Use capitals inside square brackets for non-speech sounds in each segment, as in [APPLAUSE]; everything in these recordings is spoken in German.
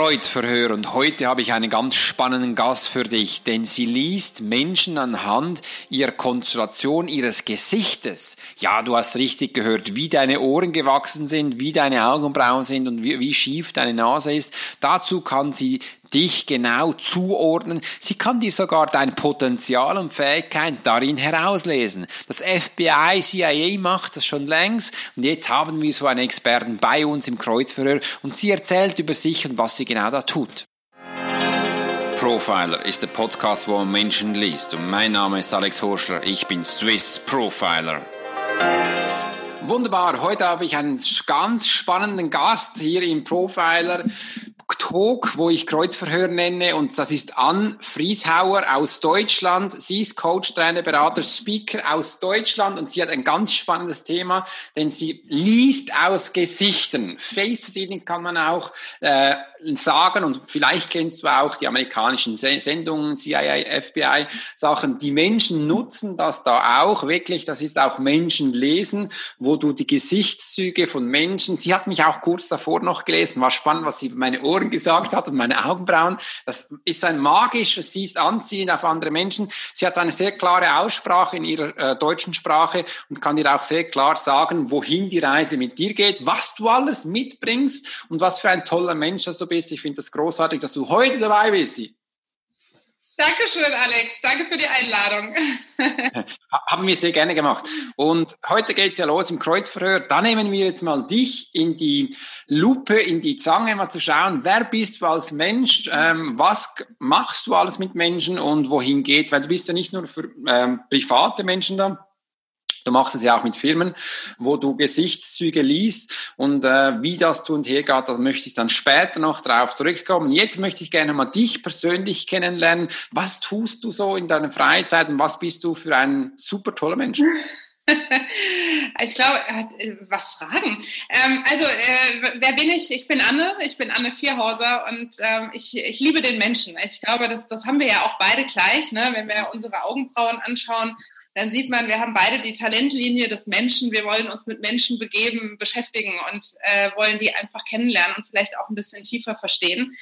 Kreuzverhör und heute habe ich einen ganz spannenden Gast für dich, denn sie liest Menschen anhand ihrer Konstellation ihres Gesichtes. Ja, du hast richtig gehört, wie deine Ohren gewachsen sind, wie deine Augenbrauen sind und wie, wie schief deine Nase ist. Dazu kann sie dich genau zuordnen. Sie kann dir sogar dein Potenzial und Fähigkeit darin herauslesen. Das FBI, CIA macht das schon längst und jetzt haben wir so einen Experten bei uns im Kreuzverhör und sie erzählt über sich und was sie genau da tut. Profiler ist der Podcast, wo man Menschen liest und mein Name ist Alex Horschler. Ich bin Swiss Profiler. Wunderbar, heute habe ich einen ganz spannenden Gast hier im Profiler. Talk, wo ich Kreuzverhör nenne, und das ist Ann Frieshauer aus Deutschland. Sie ist Coach, Trainer, Berater, Speaker aus Deutschland und sie hat ein ganz spannendes Thema, denn sie liest aus Gesichtern. Face Reading kann man auch äh, sagen und vielleicht kennst du auch die amerikanischen Sendungen, CIA, FBI, Sachen. Die Menschen nutzen das da auch wirklich. Das ist auch Menschenlesen, wo du die Gesichtszüge von Menschen, sie hat mich auch kurz davor noch gelesen, war spannend, was sie meine Ohren gesagt hat und meine Augenbrauen. Das ist ein magisches, sie ist anziehend auf andere Menschen. Sie hat eine sehr klare Aussprache in ihrer äh, deutschen Sprache und kann dir auch sehr klar sagen, wohin die Reise mit dir geht, was du alles mitbringst und was für ein toller Mensch das du bist. Ich finde das großartig, dass du heute dabei bist. Dankeschön, Alex. Danke für die Einladung. [LAUGHS] Haben wir sehr gerne gemacht. Und heute geht es ja los im Kreuzverhör. Da nehmen wir jetzt mal dich in die Lupe, in die Zange, mal zu schauen, wer bist du als Mensch, ähm, was machst du alles mit Menschen und wohin geht's? Weil du bist ja nicht nur für ähm, private Menschen da, Du machst es ja auch mit Firmen, wo du Gesichtszüge liest und äh, wie das zu und her geht, da möchte ich dann später noch drauf zurückkommen. Jetzt möchte ich gerne mal dich persönlich kennenlernen. Was tust du so in deiner Freizeit und was bist du für ein super toller Mensch? [LAUGHS] Ich glaube, äh, was fragen? Ähm, also, äh, wer bin ich? Ich bin Anne, ich bin Anne Vierhauser und ähm, ich, ich liebe den Menschen. Ich glaube, das, das haben wir ja auch beide gleich, ne? wenn wir unsere Augenbrauen anschauen dann sieht man, wir haben beide die Talentlinie des Menschen. Wir wollen uns mit Menschen begeben, beschäftigen und äh, wollen die einfach kennenlernen und vielleicht auch ein bisschen tiefer verstehen.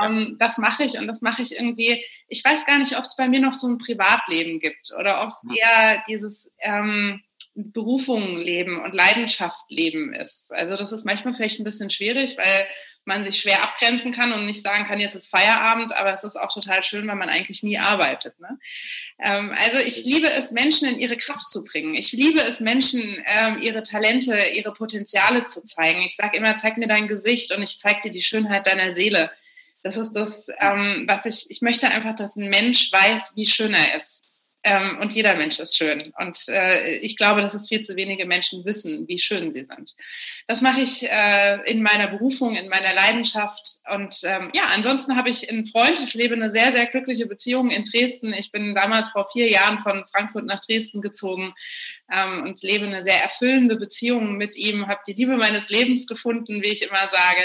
Ähm, das mache ich und das mache ich irgendwie. Ich weiß gar nicht, ob es bei mir noch so ein Privatleben gibt oder ob es eher dieses ähm, Berufung leben und Leidenschaft leben ist. Also das ist manchmal vielleicht ein bisschen schwierig, weil man sich schwer abgrenzen kann und nicht sagen kann, jetzt ist Feierabend, aber es ist auch total schön, weil man eigentlich nie arbeitet. Ne? Ähm, also ich liebe es, Menschen in ihre Kraft zu bringen. Ich liebe es, Menschen ähm, ihre Talente, ihre Potenziale zu zeigen. Ich sage immer, zeig mir dein Gesicht und ich zeige dir die Schönheit deiner Seele. Das ist das, ähm, was ich, ich möchte einfach, dass ein Mensch weiß, wie schön er ist. Ähm, und jeder Mensch ist schön. Und äh, ich glaube, dass es viel zu wenige Menschen wissen, wie schön sie sind. Das mache ich äh, in meiner Berufung, in meiner Leidenschaft. Und ähm, ja, ansonsten habe ich einen Freund. Ich lebe eine sehr, sehr glückliche Beziehung in Dresden. Ich bin damals vor vier Jahren von Frankfurt nach Dresden gezogen ähm, und lebe eine sehr erfüllende Beziehung mit ihm. Habe die Liebe meines Lebens gefunden, wie ich immer sage.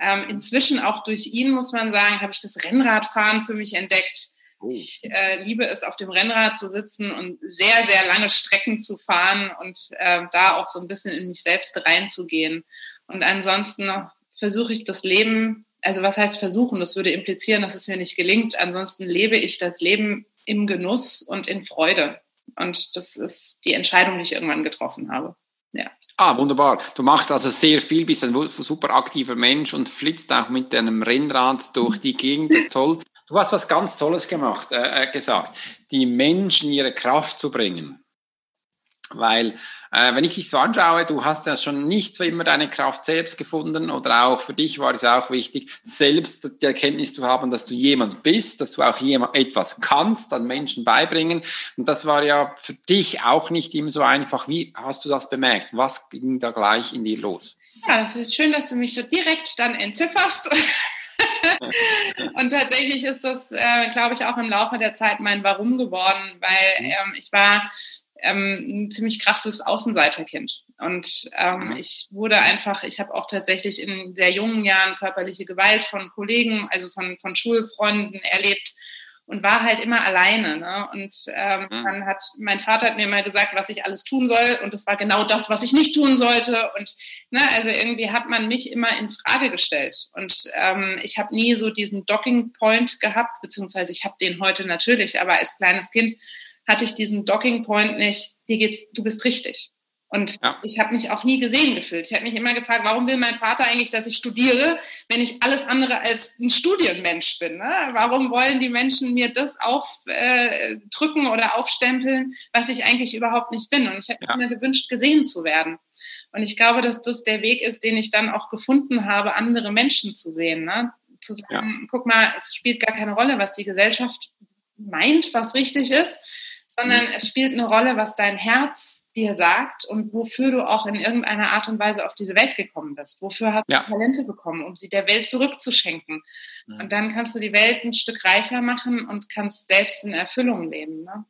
Ähm, inzwischen auch durch ihn, muss man sagen, habe ich das Rennradfahren für mich entdeckt Oh. Ich äh, liebe es, auf dem Rennrad zu sitzen und sehr, sehr lange Strecken zu fahren und äh, da auch so ein bisschen in mich selbst reinzugehen. Und ansonsten versuche ich das Leben, also was heißt versuchen? Das würde implizieren, dass es mir nicht gelingt. Ansonsten lebe ich das Leben im Genuss und in Freude. Und das ist die Entscheidung, die ich irgendwann getroffen habe. Ja. Ah, wunderbar. Du machst also sehr viel, bist ein super aktiver Mensch und flitzt auch mit deinem Rennrad durch die Gegend. Das ist toll. Du hast was ganz Tolles gemacht, äh, äh, gesagt, die Menschen ihre Kraft zu bringen. Weil, äh, wenn ich dich so anschaue, du hast ja schon nicht so immer deine Kraft selbst gefunden oder auch für dich war es auch wichtig, selbst die Erkenntnis zu haben, dass du jemand bist, dass du auch jemand etwas kannst, an Menschen beibringen. Und das war ja für dich auch nicht immer so einfach. Wie hast du das bemerkt? Was ging da gleich in dir los? Ja, es ist schön, dass du mich so direkt dann entzifferst. [LAUGHS] und tatsächlich ist das, äh, glaube ich, auch im Laufe der Zeit mein Warum geworden, weil mhm. ähm, ich war ähm, ein ziemlich krasses Außenseiterkind. Und ähm, mhm. ich wurde einfach, ich habe auch tatsächlich in sehr jungen Jahren körperliche Gewalt von Kollegen, also von, von Schulfreunden erlebt und war halt immer alleine. Ne? Und ähm, mhm. dann hat mein Vater hat mir immer gesagt, was ich alles tun soll. Und das war genau das, was ich nicht tun sollte. Und Ne? Also irgendwie hat man mich immer in Frage gestellt. Und ähm, ich habe nie so diesen Docking Point gehabt, beziehungsweise ich habe den heute natürlich, aber als kleines Kind hatte ich diesen Docking Point nicht, dir geht's, du bist richtig. Und ja. ich habe mich auch nie gesehen gefühlt. Ich habe mich immer gefragt, warum will mein Vater eigentlich, dass ich studiere, wenn ich alles andere als ein Studienmensch bin? Ne? Warum wollen die Menschen mir das aufdrücken äh, oder aufstempeln, was ich eigentlich überhaupt nicht bin? Und ich habe ja. mir gewünscht, gesehen zu werden. Und ich glaube, dass das der Weg ist, den ich dann auch gefunden habe, andere Menschen zu sehen. Ne? Zu sagen, ja. guck mal, es spielt gar keine Rolle, was die Gesellschaft meint, was richtig ist sondern es spielt eine Rolle, was dein Herz dir sagt und wofür du auch in irgendeiner Art und Weise auf diese Welt gekommen bist. Wofür hast ja. du Talente bekommen, um sie der Welt zurückzuschenken. Mhm. Und dann kannst du die Welt ein Stück reicher machen und kannst selbst in Erfüllung leben. Ne?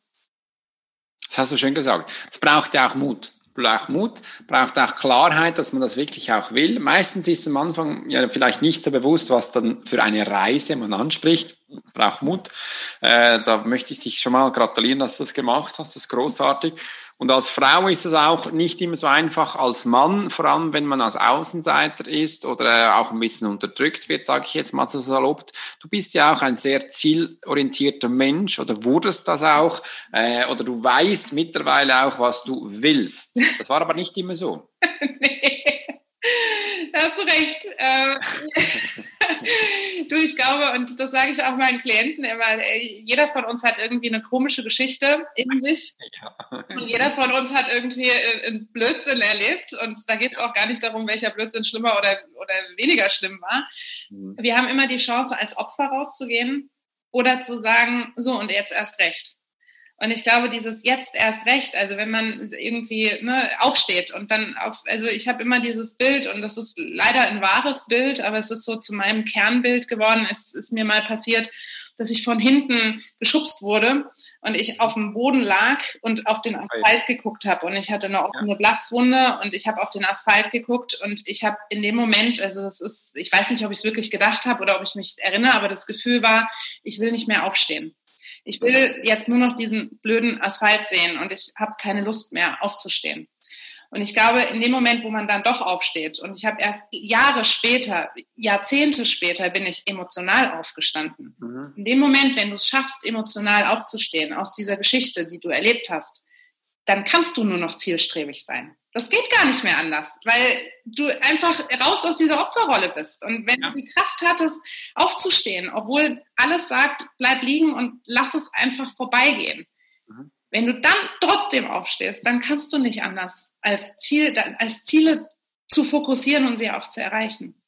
Das hast du schön gesagt. Es braucht ja auch Mut braucht Mut, braucht auch Klarheit, dass man das wirklich auch will. Meistens ist am Anfang ja vielleicht nicht so bewusst, was dann für eine Reise man anspricht. Braucht Mut. Äh, da möchte ich dich schon mal gratulieren, dass du das gemacht hast. Das ist großartig. Und als Frau ist es auch nicht immer so einfach als Mann, vor allem wenn man als Außenseiter ist oder auch ein bisschen unterdrückt wird, sage ich jetzt mal so salopp. Du bist ja auch ein sehr zielorientierter Mensch oder wurdest das auch äh, oder du weißt mittlerweile auch, was du willst. Das war aber nicht immer so. [LAUGHS] nee. Hast du recht. Ähm, [LAUGHS] du, ich glaube, und das sage ich auch meinen Klienten immer, jeder von uns hat irgendwie eine komische Geschichte in sich. Ja. Und jeder von uns hat irgendwie äh, einen Blödsinn erlebt. Und da geht es auch gar nicht darum, welcher Blödsinn schlimmer oder, oder weniger schlimm war. Mhm. Wir haben immer die Chance, als Opfer rauszugehen oder zu sagen, so und jetzt erst recht. Und ich glaube, dieses jetzt erst recht, also wenn man irgendwie ne, aufsteht und dann auf, also ich habe immer dieses Bild und das ist leider ein wahres Bild, aber es ist so zu meinem Kernbild geworden. Es ist mir mal passiert, dass ich von hinten geschubst wurde und ich auf dem Boden lag und auf den Asphalt geguckt habe und ich hatte eine offene Platzwunde und ich habe auf den Asphalt geguckt und ich habe in dem Moment, also das ist, ich weiß nicht, ob ich es wirklich gedacht habe oder ob ich mich erinnere, aber das Gefühl war, ich will nicht mehr aufstehen. Ich will jetzt nur noch diesen blöden Asphalt sehen und ich habe keine Lust mehr aufzustehen. Und ich glaube, in dem Moment, wo man dann doch aufsteht, und ich habe erst Jahre später, Jahrzehnte später, bin ich emotional aufgestanden. Mhm. In dem Moment, wenn du es schaffst, emotional aufzustehen aus dieser Geschichte, die du erlebt hast, dann kannst du nur noch zielstrebig sein. Das geht gar nicht mehr anders, weil du einfach raus aus dieser Opferrolle bist. Und wenn ja. du die Kraft hattest, aufzustehen, obwohl alles sagt, bleib liegen und lass es einfach vorbeigehen. Mhm. Wenn du dann trotzdem aufstehst, dann kannst du nicht anders, als, Ziel, als Ziele zu fokussieren und sie auch zu erreichen.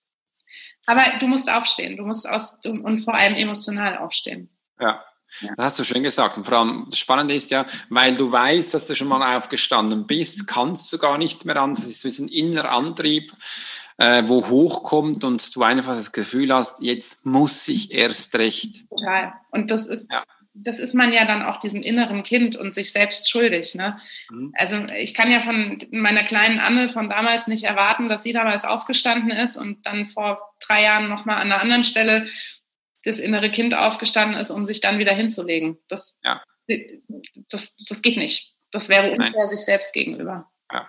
Aber du musst aufstehen, du musst aus, und vor allem emotional aufstehen. Ja, ja. Das hast du schön gesagt. Und vor allem das Spannende ist ja, weil du weißt, dass du schon mal aufgestanden bist, kannst du gar nichts mehr an. Das ist so ein innerer Antrieb, äh, wo hochkommt und du einfach das Gefühl hast, jetzt muss ich erst recht. Total. Und das ist, ja. das ist man ja dann auch diesem inneren Kind und sich selbst schuldig. Ne? Mhm. Also ich kann ja von meiner kleinen Anne von damals nicht erwarten, dass sie damals aufgestanden ist und dann vor drei Jahren nochmal an einer anderen Stelle das innere Kind aufgestanden ist, um sich dann wieder hinzulegen. Das, ja. das, das geht nicht. Das wäre unfair Nein. sich selbst gegenüber. Ja.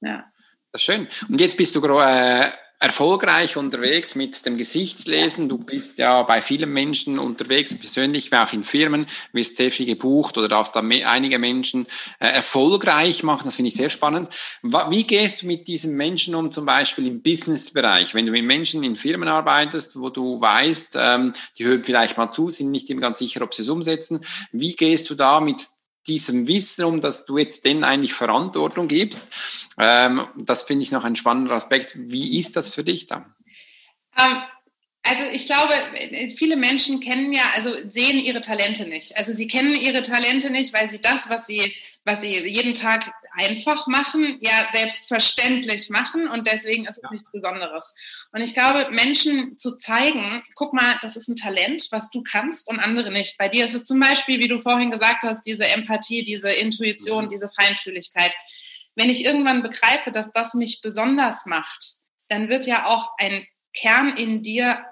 ja. Das ist schön. Und jetzt bist du äh, erfolgreich unterwegs mit dem Gesichtslesen. Du bist ja bei vielen Menschen unterwegs, persönlich, auch in Firmen, wirst sehr viel gebucht oder darfst da einige Menschen äh, erfolgreich machen. Das finde ich sehr spannend. Wie gehst du mit diesen Menschen um, zum Beispiel im Businessbereich? Wenn du mit Menschen in Firmen arbeitest, wo du weißt, ähm, die hören vielleicht mal zu, sind nicht immer ganz sicher, ob sie es umsetzen. Wie gehst du da mit diesem Wissen um, dass du jetzt denen eigentlich Verantwortung gibst. Ähm, das finde ich noch ein spannender Aspekt. Wie ist das für dich dann? Ähm, also ich glaube, viele Menschen kennen ja, also sehen ihre Talente nicht. Also sie kennen ihre Talente nicht, weil sie das, was sie, was sie jeden Tag einfach machen, ja selbstverständlich machen und deswegen ist es ja. nichts Besonderes. Und ich glaube, Menschen zu zeigen, guck mal, das ist ein Talent, was du kannst und andere nicht. Bei dir ist es zum Beispiel, wie du vorhin gesagt hast, diese Empathie, diese Intuition, mhm. diese Feinfühligkeit. Wenn ich irgendwann begreife, dass das mich besonders macht, dann wird ja auch ein Kern in dir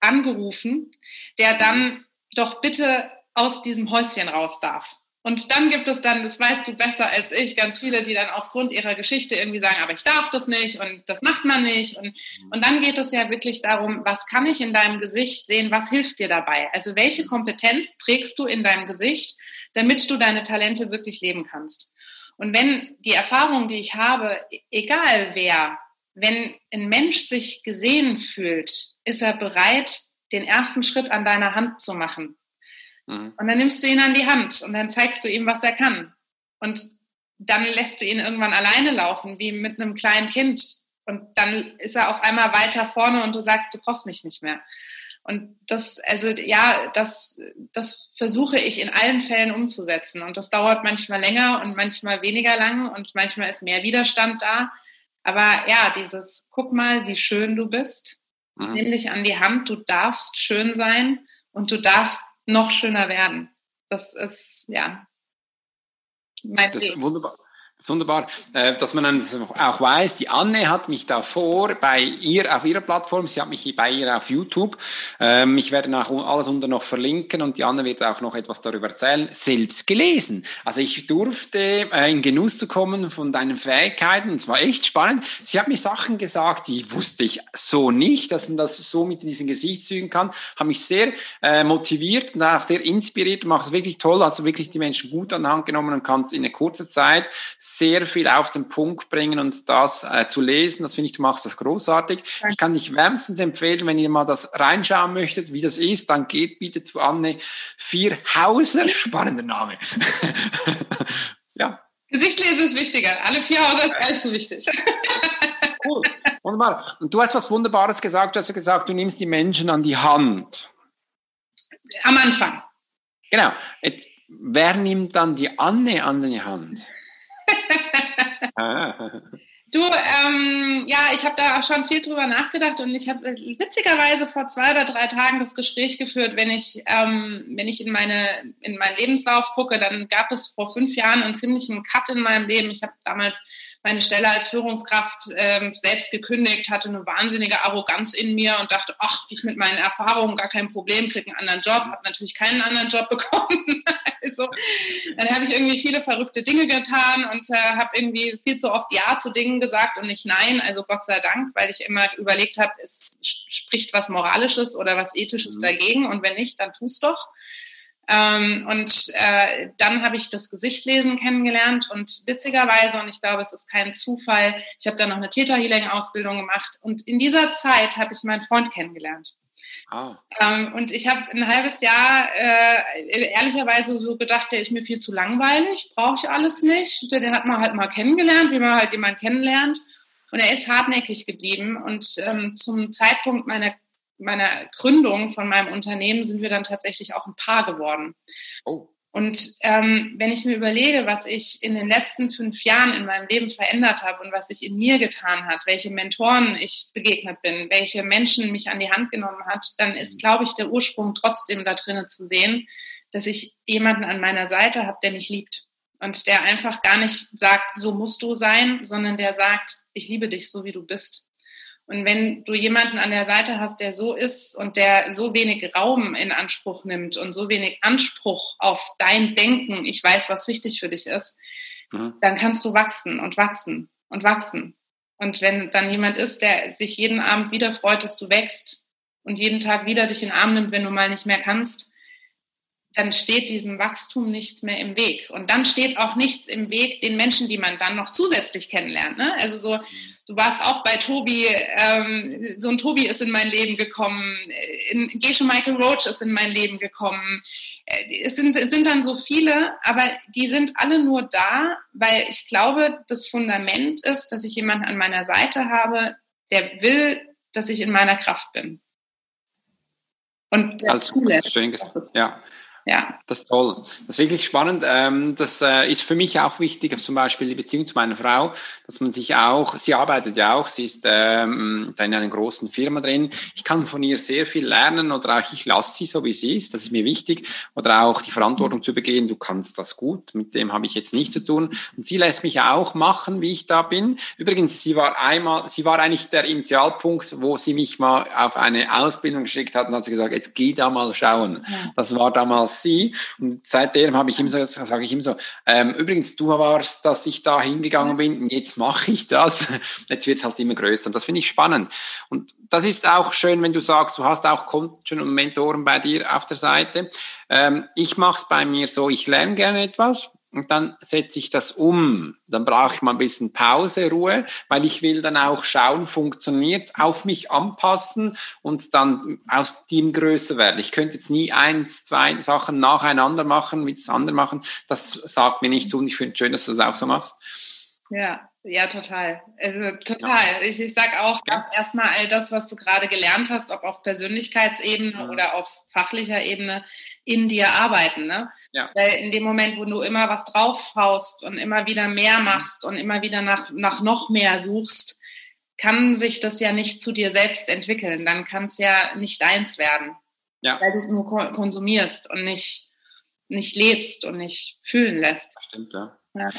angerufen, der dann doch bitte aus diesem Häuschen raus darf. Und dann gibt es dann, das weißt du besser als ich, ganz viele, die dann aufgrund ihrer Geschichte irgendwie sagen, aber ich darf das nicht und das macht man nicht. Und, und dann geht es ja wirklich darum, was kann ich in deinem Gesicht sehen, was hilft dir dabei? Also welche Kompetenz trägst du in deinem Gesicht, damit du deine Talente wirklich leben kannst? Und wenn die Erfahrung, die ich habe, egal wer, wenn ein Mensch sich gesehen fühlt, ist er bereit, den ersten Schritt an deiner Hand zu machen. Mhm. Und dann nimmst du ihn an die Hand und dann zeigst du ihm, was er kann. Und dann lässt du ihn irgendwann alleine laufen, wie mit einem kleinen Kind. Und dann ist er auf einmal weiter vorne und du sagst, du brauchst mich nicht mehr. Und das, also ja, das, das versuche ich in allen Fällen umzusetzen. Und das dauert manchmal länger und manchmal weniger lang und manchmal ist mehr Widerstand da. Aber ja, dieses, guck mal, wie schön du bist. Mhm. Nimm dich an die Hand, du darfst schön sein und du darfst noch schöner werden. Das ist, ja, mein das ist wunderbar. Das ist wunderbar, äh, dass man auch weiß, die Anne hat mich davor bei ihr auf ihrer Plattform, sie hat mich bei ihr auf YouTube, ähm, ich werde nach alles unter noch verlinken und die Anne wird auch noch etwas darüber erzählen, selbst gelesen. Also ich durfte äh, in Genuss zu kommen von deinen Fähigkeiten, es war echt spannend. Sie hat mir Sachen gesagt, die wusste ich so nicht, dass man das so mit diesen Gesichtszügen kann, hat mich sehr äh, motiviert und auch sehr inspiriert, macht es wirklich toll, hast du wirklich die Menschen gut an die Hand genommen und kannst in einer kurzen Zeit sehr viel auf den Punkt bringen und das äh, zu lesen. Das finde ich, du machst das großartig. Ich kann dich wärmstens empfehlen, wenn ihr mal das reinschauen möchtet, wie das ist, dann geht bitte zu Anne Vierhauser. [LAUGHS] Spannender Name. [LAUGHS] ja. Gesichtlesen ist wichtiger. Alle Vierhauser ist allzu wichtig. [LAUGHS] cool. Wunderbar. Und du hast was Wunderbares gesagt. Du hast ja gesagt, du nimmst die Menschen an die Hand. Am Anfang. Genau. Jetzt, wer nimmt dann die Anne an die Hand? [LAUGHS] Du, ähm, ja, ich habe da schon viel drüber nachgedacht und ich habe äh, witzigerweise vor zwei oder drei Tagen das Gespräch geführt, wenn ich, ähm, wenn ich in, meine, in meinen Lebenslauf gucke, dann gab es vor fünf Jahren einen ziemlichen Cut in meinem Leben. Ich habe damals meine Stelle als Führungskraft ähm, selbst gekündigt, hatte eine wahnsinnige Arroganz in mir und dachte, ach, ich mit meinen Erfahrungen gar kein Problem, kriege einen anderen Job, habe natürlich keinen anderen Job [LAUGHS] bekommen. Also, dann habe ich irgendwie viele verrückte Dinge getan und äh, habe irgendwie viel zu oft Ja zu Dingen gesagt und nicht Nein. Also Gott sei Dank, weil ich immer überlegt habe, es spricht was Moralisches oder was Ethisches mhm. dagegen und wenn nicht, dann tu es doch. Ähm, und äh, dann habe ich das Gesichtlesen kennengelernt und witzigerweise, und ich glaube, es ist kein Zufall, ich habe dann noch eine Theta Healing Ausbildung gemacht und in dieser Zeit habe ich meinen Freund kennengelernt. Oh. Ähm, und ich habe ein halbes Jahr äh, ehrlicherweise so gedacht, der ist mir viel zu langweilig, brauche ich alles nicht. Den hat man halt mal kennengelernt, wie man halt jemanden kennenlernt. Und er ist hartnäckig geblieben. Und ähm, zum Zeitpunkt meiner meiner Gründung von meinem Unternehmen sind wir dann tatsächlich auch ein Paar geworden. Oh. Und ähm, wenn ich mir überlege, was ich in den letzten fünf Jahren in meinem Leben verändert habe und was sich in mir getan hat, welche Mentoren ich begegnet bin, welche Menschen mich an die Hand genommen hat, dann ist, mhm. glaube ich, der Ursprung trotzdem da drinnen zu sehen, dass ich jemanden an meiner Seite habe, der mich liebt und der einfach gar nicht sagt, so musst du sein, sondern der sagt, ich liebe dich so, wie du bist. Und wenn du jemanden an der Seite hast, der so ist und der so wenig Raum in Anspruch nimmt und so wenig Anspruch auf dein Denken, ich weiß, was richtig für dich ist, mhm. dann kannst du wachsen und wachsen und wachsen. Und wenn dann jemand ist, der sich jeden Abend wieder freut, dass du wächst und jeden Tag wieder dich in den Arm nimmt, wenn du mal nicht mehr kannst, dann steht diesem Wachstum nichts mehr im Weg. Und dann steht auch nichts im Weg den Menschen, die man dann noch zusätzlich kennenlernt. Ne? Also so, du warst auch bei Tobi, ähm, so ein Tobi ist in mein Leben gekommen, in, Gesche Michael Roach ist in mein Leben gekommen. Äh, es sind, es sind dann so viele, aber die sind alle nur da, weil ich glaube, das Fundament ist, dass ich jemanden an meiner Seite habe, der will, dass ich in meiner Kraft bin. Und der also. Schön gesagt. Ja ja. Das ist toll. Das ist wirklich spannend. Ähm, das äh, ist für mich auch wichtig, zum Beispiel die Beziehung zu meiner Frau, dass man sich auch, sie arbeitet ja auch, sie ist ähm, in einer großen Firma drin. Ich kann von ihr sehr viel lernen oder auch ich lasse sie so, wie sie ist. Das ist mir wichtig. Oder auch die Verantwortung zu begehen. Du kannst das gut. Mit dem habe ich jetzt nichts zu tun. Und sie lässt mich auch machen, wie ich da bin. Übrigens, sie war einmal, sie war eigentlich der Initialpunkt, wo sie mich mal auf eine Ausbildung geschickt hat und hat sie gesagt, jetzt geh da mal schauen. Ja. Das war damals als sie. Und seitdem habe ich immer so, sage ich immer so, ähm, übrigens, du warst, dass ich da hingegangen bin, jetzt mache ich das. [LAUGHS] Jetzt wird es halt immer größer. Und das finde ich spannend. Und das ist auch schön, wenn du sagst, du hast auch Coaches und Mentoren bei dir auf der Seite. Ähm, ich mache es bei mir so, ich lerne gerne etwas und dann setze ich das um. Dann brauche ich mal ein bisschen Pause, Ruhe, weil ich will dann auch schauen, funktioniert es, auf mich anpassen und dann aus Team größer werden. Ich könnte jetzt nie eins, zwei Sachen nacheinander machen, mit das andere machen. Das sagt mir nichts und ich finde es schön, dass du das auch so machst. Ja, ja, total. Also total. Ja. Ich, ich sage auch, dass erstmal all das, was du gerade gelernt hast, ob auf Persönlichkeitsebene ja. oder auf fachlicher Ebene, in dir arbeiten. Ne? Ja. Weil in dem Moment, wo du immer was draufhaust und immer wieder mehr machst und immer wieder nach, nach noch mehr suchst, kann sich das ja nicht zu dir selbst entwickeln. Dann kann es ja nicht deins werden. Ja. Weil du es nur konsumierst und nicht, nicht lebst und nicht fühlen lässt. Das stimmt, ja. ja.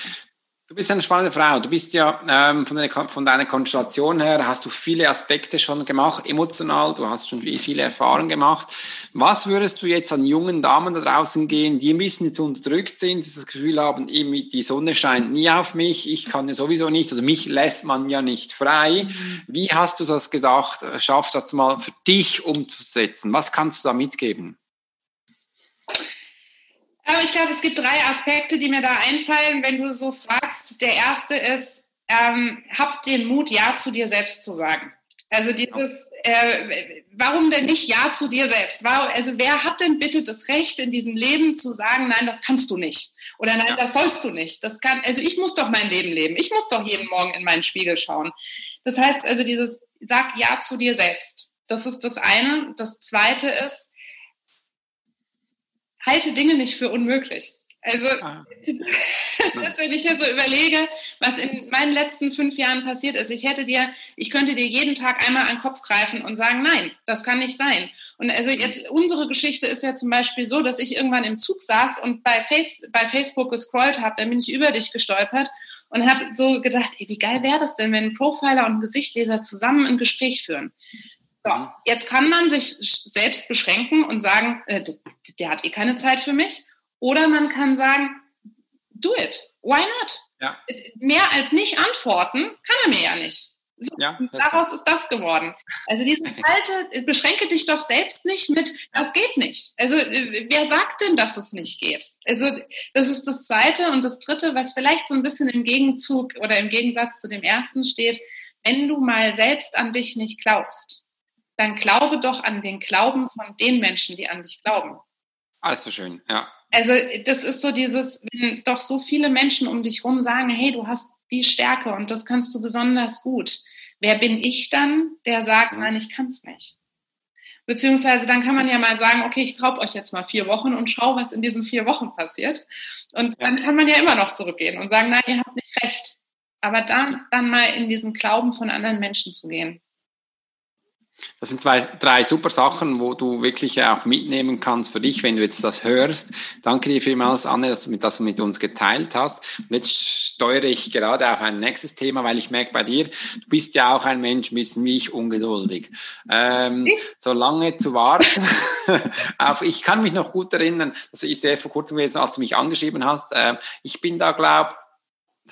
Du bist eine spannende Frau. Du bist ja ähm, von, deiner, von, deiner Konstellation her, hast du viele Aspekte schon gemacht, emotional, du hast schon viele Erfahrungen gemacht. Was würdest du jetzt an jungen Damen da draußen gehen, die ein bisschen jetzt unterdrückt sind, die das Gefühl haben, die Sonne scheint nie auf mich, ich kann ja sowieso nicht, also mich lässt man ja nicht frei. Wie hast du das gedacht, schafft das mal für dich umzusetzen? Was kannst du da mitgeben? Aber ich glaube, es gibt drei Aspekte, die mir da einfallen, wenn du so fragst. Der erste ist, ähm, hab den Mut, Ja zu dir selbst zu sagen. Also dieses, äh, warum denn nicht Ja zu dir selbst? Also wer hat denn bitte das Recht in diesem Leben zu sagen, nein, das kannst du nicht? Oder nein, ja. das sollst du nicht. Das kann, also ich muss doch mein Leben leben. Ich muss doch jeden Morgen in meinen Spiegel schauen. Das heißt also dieses, sag Ja zu dir selbst. Das ist das eine. Das zweite ist, halte Dinge nicht für unmöglich. Also, ah. [LAUGHS] ist, wenn ich hier so überlege, was in meinen letzten fünf Jahren passiert ist, ich hätte dir, ich könnte dir jeden Tag einmal an den Kopf greifen und sagen, nein, das kann nicht sein. Und also jetzt, unsere Geschichte ist ja zum Beispiel so, dass ich irgendwann im Zug saß und bei, Face, bei Facebook gescrollt habe, dann bin ich über dich gestolpert und habe so gedacht, ey, wie geil wäre das denn, wenn ein Profiler und ein Gesichtleser zusammen ein Gespräch führen? So, jetzt kann man sich selbst beschränken und sagen, äh, der hat eh keine Zeit für mich. Oder man kann sagen, do it. Why not? Ja. Mehr als nicht antworten kann er mir ja nicht. So, ja, daraus ist das geworden. Also dieses [LAUGHS] alte, beschränke dich doch selbst nicht mit, das geht nicht. Also wer sagt denn, dass es nicht geht? Also das ist das Zweite und das Dritte, was vielleicht so ein bisschen im Gegenzug oder im Gegensatz zu dem Ersten steht, wenn du mal selbst an dich nicht glaubst, dann glaube doch an den Glauben von den Menschen, die an dich glauben. Alles so schön, ja. Also das ist so dieses, wenn doch so viele Menschen um dich rum sagen, hey, du hast die Stärke und das kannst du besonders gut. Wer bin ich dann, der sagt, mhm. nein, ich kann es nicht? Beziehungsweise dann kann man ja mal sagen, okay, ich glaube euch jetzt mal vier Wochen und schau, was in diesen vier Wochen passiert. Und dann kann man ja immer noch zurückgehen und sagen, nein, ihr habt nicht recht. Aber dann, dann mal in diesen Glauben von anderen Menschen zu gehen. Das sind zwei, drei super Sachen, wo du wirklich auch mitnehmen kannst für dich, wenn du jetzt das hörst. Danke dir vielmals, Anne, dass du das mit uns geteilt hast. Und jetzt steuere ich gerade auf ein nächstes Thema, weil ich merke bei dir, du bist ja auch ein Mensch, ein bisschen wie ich, ungeduldig. Ähm, so lange zu warten. [LAUGHS] auf, ich kann mich noch gut erinnern, dass ich sehr vor kurzem gewesen, als du mich angeschrieben hast. Äh, ich bin da, glaube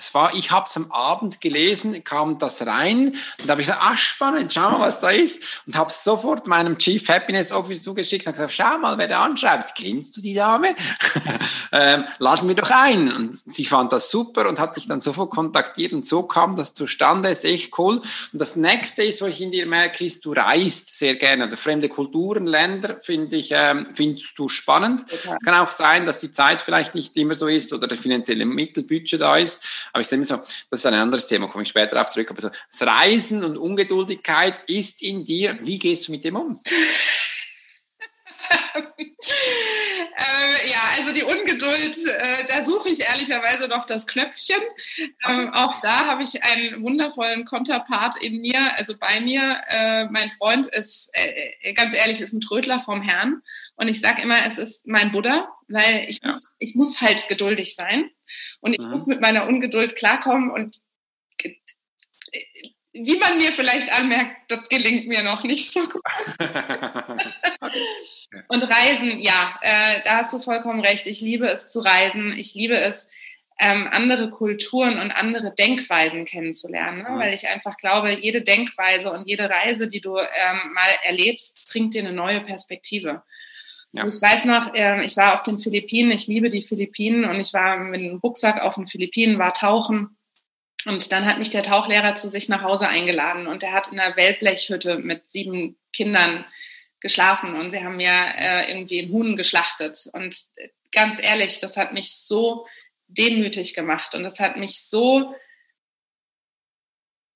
das war, ich habe es am Abend gelesen, kam das rein und da habe ich gesagt, ach spannend, schau mal, was da ist. Und habe sofort meinem Chief Happiness Officer zugeschickt und gesagt, schau mal, wer da anschreibt. Kennst du die Dame? [LAUGHS] ähm, laden wir doch ein. Und sie fand das super und hat dich dann sofort kontaktiert und so kam das zustande, ist echt cool. Und das nächste ist, was ich in dir merke, ist, du reist sehr gerne. Oder fremde Kulturen, Länder, finde ich, ähm, findest du spannend. Es kann auch sein, dass die Zeit vielleicht nicht immer so ist oder der finanzielle Mittelbudget da ist. Aber ich sage immer so, das ist ein anderes Thema, komme ich später darauf zurück. Aber so, das Reisen und Ungeduldigkeit ist in dir. Wie gehst du mit dem um? [LAUGHS] äh, ja, also die Ungeduld, äh, da suche ich ehrlicherweise noch das Knöpfchen. Ähm, auch da habe ich einen wundervollen Konterpart in mir, also bei mir. Äh, mein Freund ist, äh, äh, ganz ehrlich, ist ein Trödler vom Herrn. Und ich sage immer, es ist mein Buddha, weil ich, ja. muss, ich muss halt geduldig sein. Und ich mhm. muss mit meiner Ungeduld klarkommen und wie man mir vielleicht anmerkt, das gelingt mir noch nicht so gut. [LAUGHS] und Reisen, ja, äh, da hast du vollkommen recht. Ich liebe es zu reisen. Ich liebe es, ähm, andere Kulturen und andere Denkweisen kennenzulernen, ne? Mhm. weil ich einfach glaube, jede Denkweise und jede Reise, die du ähm, mal erlebst, bringt dir eine neue Perspektive. Ja. Ich weiß noch, äh, ich war auf den Philippinen, ich liebe die Philippinen und ich war mit einem Rucksack auf den Philippinen, war tauchen und dann hat mich der Tauchlehrer zu sich nach Hause eingeladen und er hat in einer Wellblechhütte mit sieben Kindern geschlafen und sie haben ja äh, irgendwie einen Huhn geschlachtet. Und ganz ehrlich, das hat mich so demütig gemacht und das hat mich so,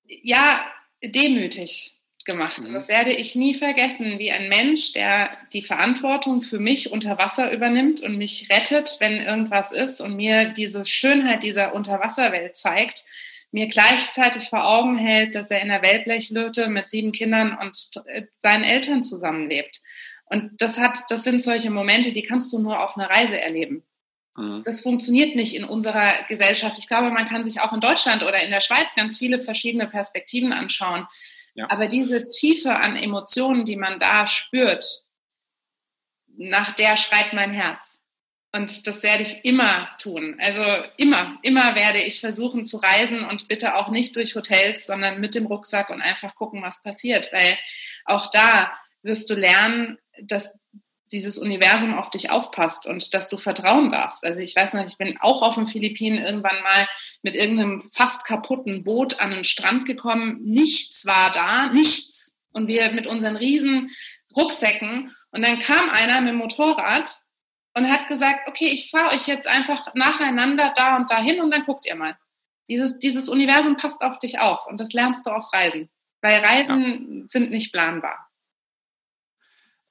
ja, demütig gemacht. Mhm. Das werde ich nie vergessen, wie ein Mensch, der die Verantwortung für mich unter Wasser übernimmt und mich rettet, wenn irgendwas ist und mir diese Schönheit dieser Unterwasserwelt zeigt, mir gleichzeitig vor Augen hält, dass er in der Wellblechlöte mit sieben Kindern und seinen Eltern zusammenlebt. Und das hat, das sind solche Momente, die kannst du nur auf einer Reise erleben. Mhm. Das funktioniert nicht in unserer Gesellschaft. Ich glaube, man kann sich auch in Deutschland oder in der Schweiz ganz viele verschiedene Perspektiven anschauen. Ja. Aber diese Tiefe an Emotionen, die man da spürt, nach der schreit mein Herz. Und das werde ich immer tun. Also immer, immer werde ich versuchen zu reisen und bitte auch nicht durch Hotels, sondern mit dem Rucksack und einfach gucken, was passiert. Weil auch da wirst du lernen, dass dieses Universum auf dich aufpasst und dass du vertrauen darfst. Also ich weiß noch, ich bin auch auf den Philippinen irgendwann mal mit irgendeinem fast kaputten Boot an den Strand gekommen. Nichts war da, nichts. Und wir mit unseren riesen Rucksäcken. Und dann kam einer mit dem Motorrad und hat gesagt, okay, ich fahre euch jetzt einfach nacheinander da und dahin und dann guckt ihr mal. Dieses, dieses Universum passt auf dich auf und das lernst du auf Reisen. Weil Reisen ja. sind nicht planbar.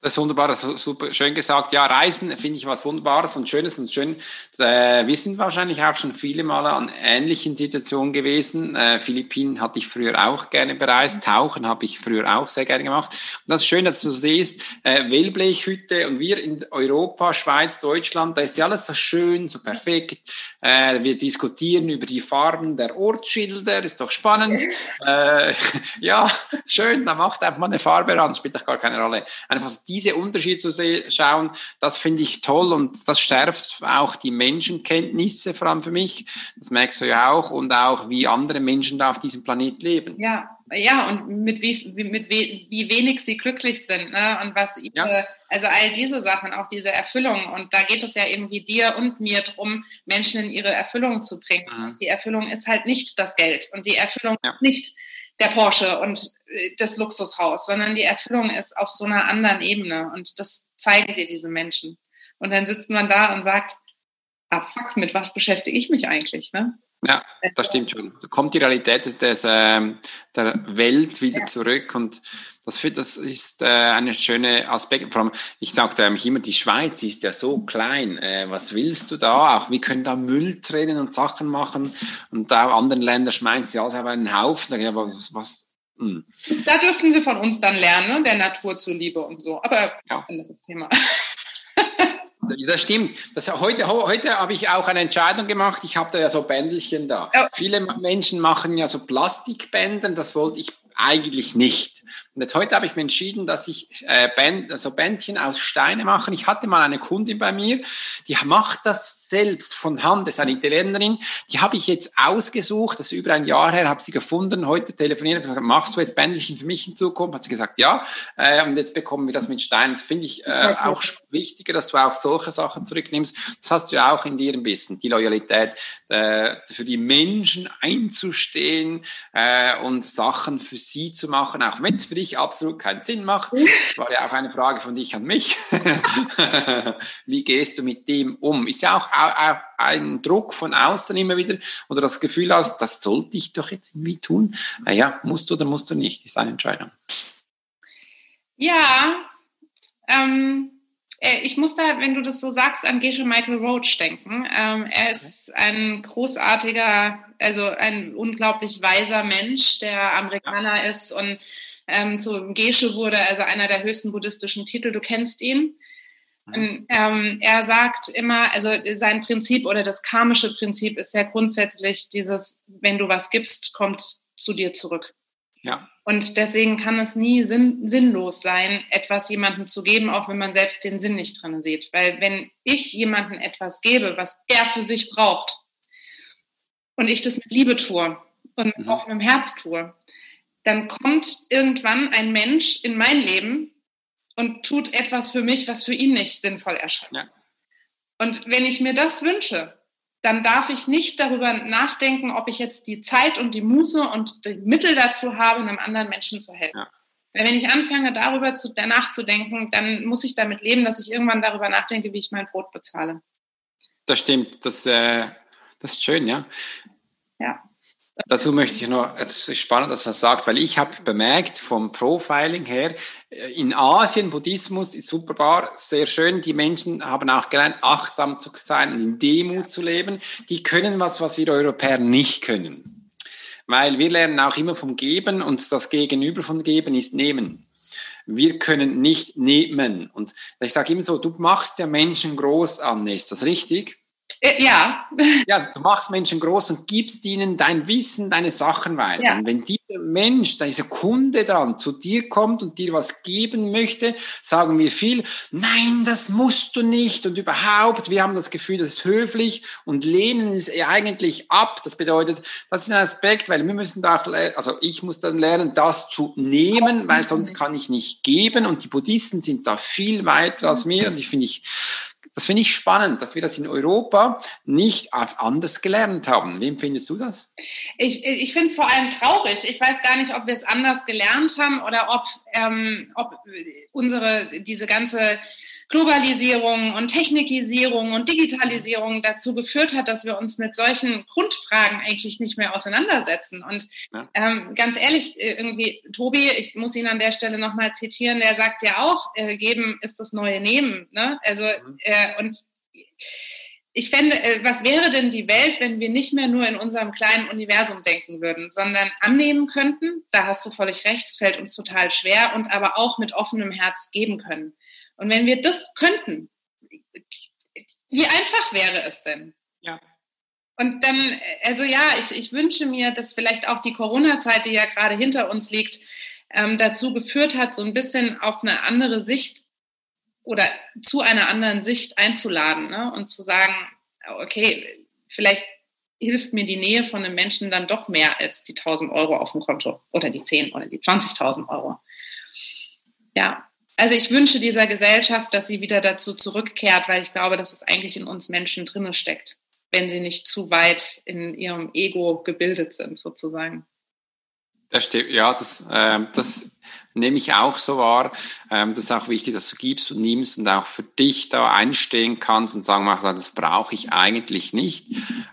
Das ist wunderbar, das ist super schön gesagt. Ja, Reisen finde ich was Wunderbares und Schönes und schön. Äh, wir sind wahrscheinlich auch schon viele Male an ähnlichen Situationen gewesen. Äh, Philippinen hatte ich früher auch gerne bereist. Tauchen habe ich früher auch sehr gerne gemacht. Und das ist schön, dass du siehst, äh, Wellblechhütte und wir in Europa, Schweiz, Deutschland, da ist ja alles so schön, so perfekt. Äh, wir diskutieren über die Farben der Ortsschilder, ist doch spannend. [LAUGHS] [LAUGHS] ja, schön, da macht einfach mal eine Farbe ran, spielt doch gar keine Rolle. Einfach die diese Unterschiede zu schauen, das finde ich toll und das stärkt auch die Menschenkenntnisse, vor allem für mich. Das merkst du ja auch und auch, wie andere Menschen da auf diesem Planet leben. Ja, ja, und mit wie, mit wie, wie wenig sie glücklich sind, ne? Und was ihre, ja. also all diese Sachen, auch diese Erfüllung. Und da geht es ja irgendwie dir und mir drum, Menschen in ihre Erfüllung zu bringen. Mhm. Die Erfüllung ist halt nicht das Geld und die Erfüllung ja. ist nicht der Porsche und äh, das Luxushaus, sondern die Erfüllung ist auf so einer anderen Ebene und das zeigen dir diese Menschen. Und dann sitzt man da und sagt, ah fuck, mit was beschäftige ich mich eigentlich? Ne? Ja, das stimmt schon. Da kommt die Realität des, des äh, der Welt wieder ja. zurück und das, das ist äh, eine schöne Aspekt. Vor allem, ich sagte mich immer, die Schweiz ist ja so klein. Äh, was willst du da? Auch wir können da Müll trennen und Sachen machen und da anderen Länder schmeißen sie alles auf einen Haufen. Da, aber was, was hm. Da dürften sie von uns dann lernen, ne? der Natur zuliebe und so. Aber ja. anderes Thema. Das stimmt. Das, heute heute habe ich auch eine Entscheidung gemacht. Ich habe da ja so Bändelchen da. Ja. Viele Menschen machen ja so Plastikbänder. Das wollte ich eigentlich nicht. Und jetzt heute habe ich mir entschieden, dass ich äh, Bänd, also Bändchen aus Steine mache. Ich hatte mal eine Kundin bei mir, die macht das selbst von Hand. Das ist eine Italienerin. Die habe ich jetzt ausgesucht. Das ist über ein Jahr her, habe sie gefunden. Heute telefoniert, gesagt, machst du jetzt Bändelchen für mich in Zukunft? Hat sie gesagt, ja. Äh, und jetzt bekommen wir das mit Steinen. Das finde ich äh, auch wichtiger, dass du auch solche Sachen zurücknimmst. Das hast du ja auch in dir ein bisschen, die Loyalität äh, für die Menschen einzustehen äh, und Sachen für sie zu machen, auch wenn es für dich absolut keinen Sinn macht. Das war ja auch eine Frage von dich an mich. [LAUGHS] Wie gehst du mit dem um? Ist ja auch ein Druck von außen immer wieder oder das Gefühl hast, das sollte ich doch jetzt irgendwie tun. Naja, musst du oder musst du nicht, ist eine Entscheidung. Ja, ähm, äh, ich muss da, wenn du das so sagst, an Gesche Michael Roach denken. Ähm, er ist ein großartiger, also ein unglaublich weiser Mensch, der Amerikaner ist und ähm, zu Gesche wurde, also einer der höchsten buddhistischen Titel. Du kennst ihn. Und, ähm, er sagt immer, also sein Prinzip oder das karmische Prinzip ist ja grundsätzlich dieses, wenn du was gibst, kommt zu dir zurück. Ja. Und deswegen kann es nie sinn, sinnlos sein, etwas jemandem zu geben, auch wenn man selbst den Sinn nicht drin sieht. Weil wenn ich jemandem etwas gebe, was er für sich braucht, und ich das mit Liebe tue und mit mhm. offenem Herz tue, dann kommt irgendwann ein Mensch in mein Leben und tut etwas für mich, was für ihn nicht sinnvoll erscheint. Ja. Und wenn ich mir das wünsche, dann darf ich nicht darüber nachdenken, ob ich jetzt die Zeit und die Muße und die Mittel dazu habe, einem anderen Menschen zu helfen. Ja. Weil wenn ich anfange, darüber zu, nachzudenken, dann muss ich damit leben, dass ich irgendwann darüber nachdenke, wie ich mein Brot bezahle. Das stimmt, das, äh, das ist schön, ja. Ja. Dazu möchte ich noch, es ist spannend, dass du das sagst, weil ich habe bemerkt, vom Profiling her, äh, in Asien, Buddhismus ist super, sehr schön. Die Menschen haben auch gelernt, achtsam zu sein und in Demut zu leben. Die können was, was wir Europäer nicht können. Weil wir lernen auch immer vom Geben und das Gegenüber von Geben ist Nehmen. Wir können nicht nehmen. Und ich sage immer so, du machst ja Menschen groß an, ist das richtig? Äh, ja. [LAUGHS] Ja, du machst Menschen groß und gibst ihnen dein Wissen, deine Sachen weiter. Ja. Und wenn dieser Mensch, dieser Kunde dann zu dir kommt und dir was geben möchte, sagen wir viel, nein, das musst du nicht und überhaupt, wir haben das Gefühl, das ist höflich und lehnen es eigentlich ab. Das bedeutet, das ist ein Aspekt, weil wir müssen da, also ich muss dann lernen, das zu nehmen, weil sonst kann ich nicht geben und die Buddhisten sind da viel weiter als mir und ich finde ich das finde ich spannend, dass wir das in Europa nicht anders gelernt haben. Wie empfindest du das? Ich, ich finde es vor allem traurig. Ich weiß gar nicht, ob wir es anders gelernt haben oder ob, ähm, ob unsere, diese ganze Globalisierung und Technikisierung und Digitalisierung dazu geführt hat, dass wir uns mit solchen Grundfragen eigentlich nicht mehr auseinandersetzen. Und ja. ähm, ganz ehrlich, äh, irgendwie, Tobi, ich muss ihn an der Stelle nochmal zitieren, der sagt ja auch, äh, geben ist das neue Nehmen. Ne? Also, mhm. äh, und ich fände, äh, was wäre denn die Welt, wenn wir nicht mehr nur in unserem kleinen Universum denken würden, sondern annehmen könnten, da hast du völlig recht, es fällt uns total schwer, und aber auch mit offenem Herz geben können. Und wenn wir das könnten, wie einfach wäre es denn? Ja. Und dann, also ja, ich, ich wünsche mir, dass vielleicht auch die Corona-Zeit, die ja gerade hinter uns liegt, ähm, dazu geführt hat, so ein bisschen auf eine andere Sicht oder zu einer anderen Sicht einzuladen ne? und zu sagen, okay, vielleicht hilft mir die Nähe von einem Menschen dann doch mehr als die 1000 Euro auf dem Konto oder die 10 oder die 20.000 Euro. Ja, also ich wünsche dieser Gesellschaft, dass sie wieder dazu zurückkehrt, weil ich glaube, dass es eigentlich in uns Menschen drinne steckt, wenn sie nicht zu weit in ihrem Ego gebildet sind, sozusagen. Das stimmt, ja, das, äh, das nehme ich auch so wahr. Ähm, das ist auch wichtig, dass du gibst und nimmst und auch für dich da einstehen kannst und sagen, das brauche ich eigentlich nicht.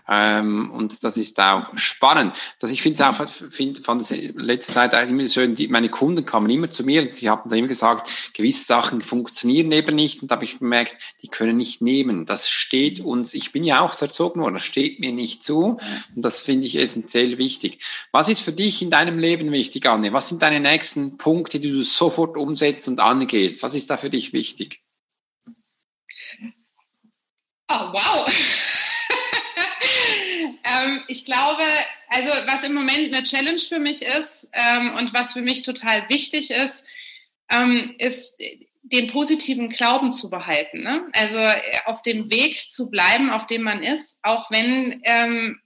Ähm, und das ist auch spannend. Das, ich finde es auch, find, fand es letzte Zeit eigentlich immer schön, die, meine Kunden kamen immer zu mir und sie haben dann immer gesagt, gewisse Sachen funktionieren eben nicht und da habe ich bemerkt, die können nicht nehmen. Das steht uns, ich bin ja auch erzogen worden, das steht mir nicht zu und das finde ich essentiell wichtig. Was ist für dich in deinem Leben wichtig, Anne? Was sind deine nächsten Punkte? Punkte, die du sofort umsetzt und angehst? Was ist da für dich wichtig? Oh, wow. [LAUGHS] ähm, ich glaube, also was im Moment eine Challenge für mich ist ähm, und was für mich total wichtig ist, ähm, ist den positiven Glauben zu behalten. Ne? Also äh, auf dem Weg zu bleiben, auf dem man ist, auch wenn ähm,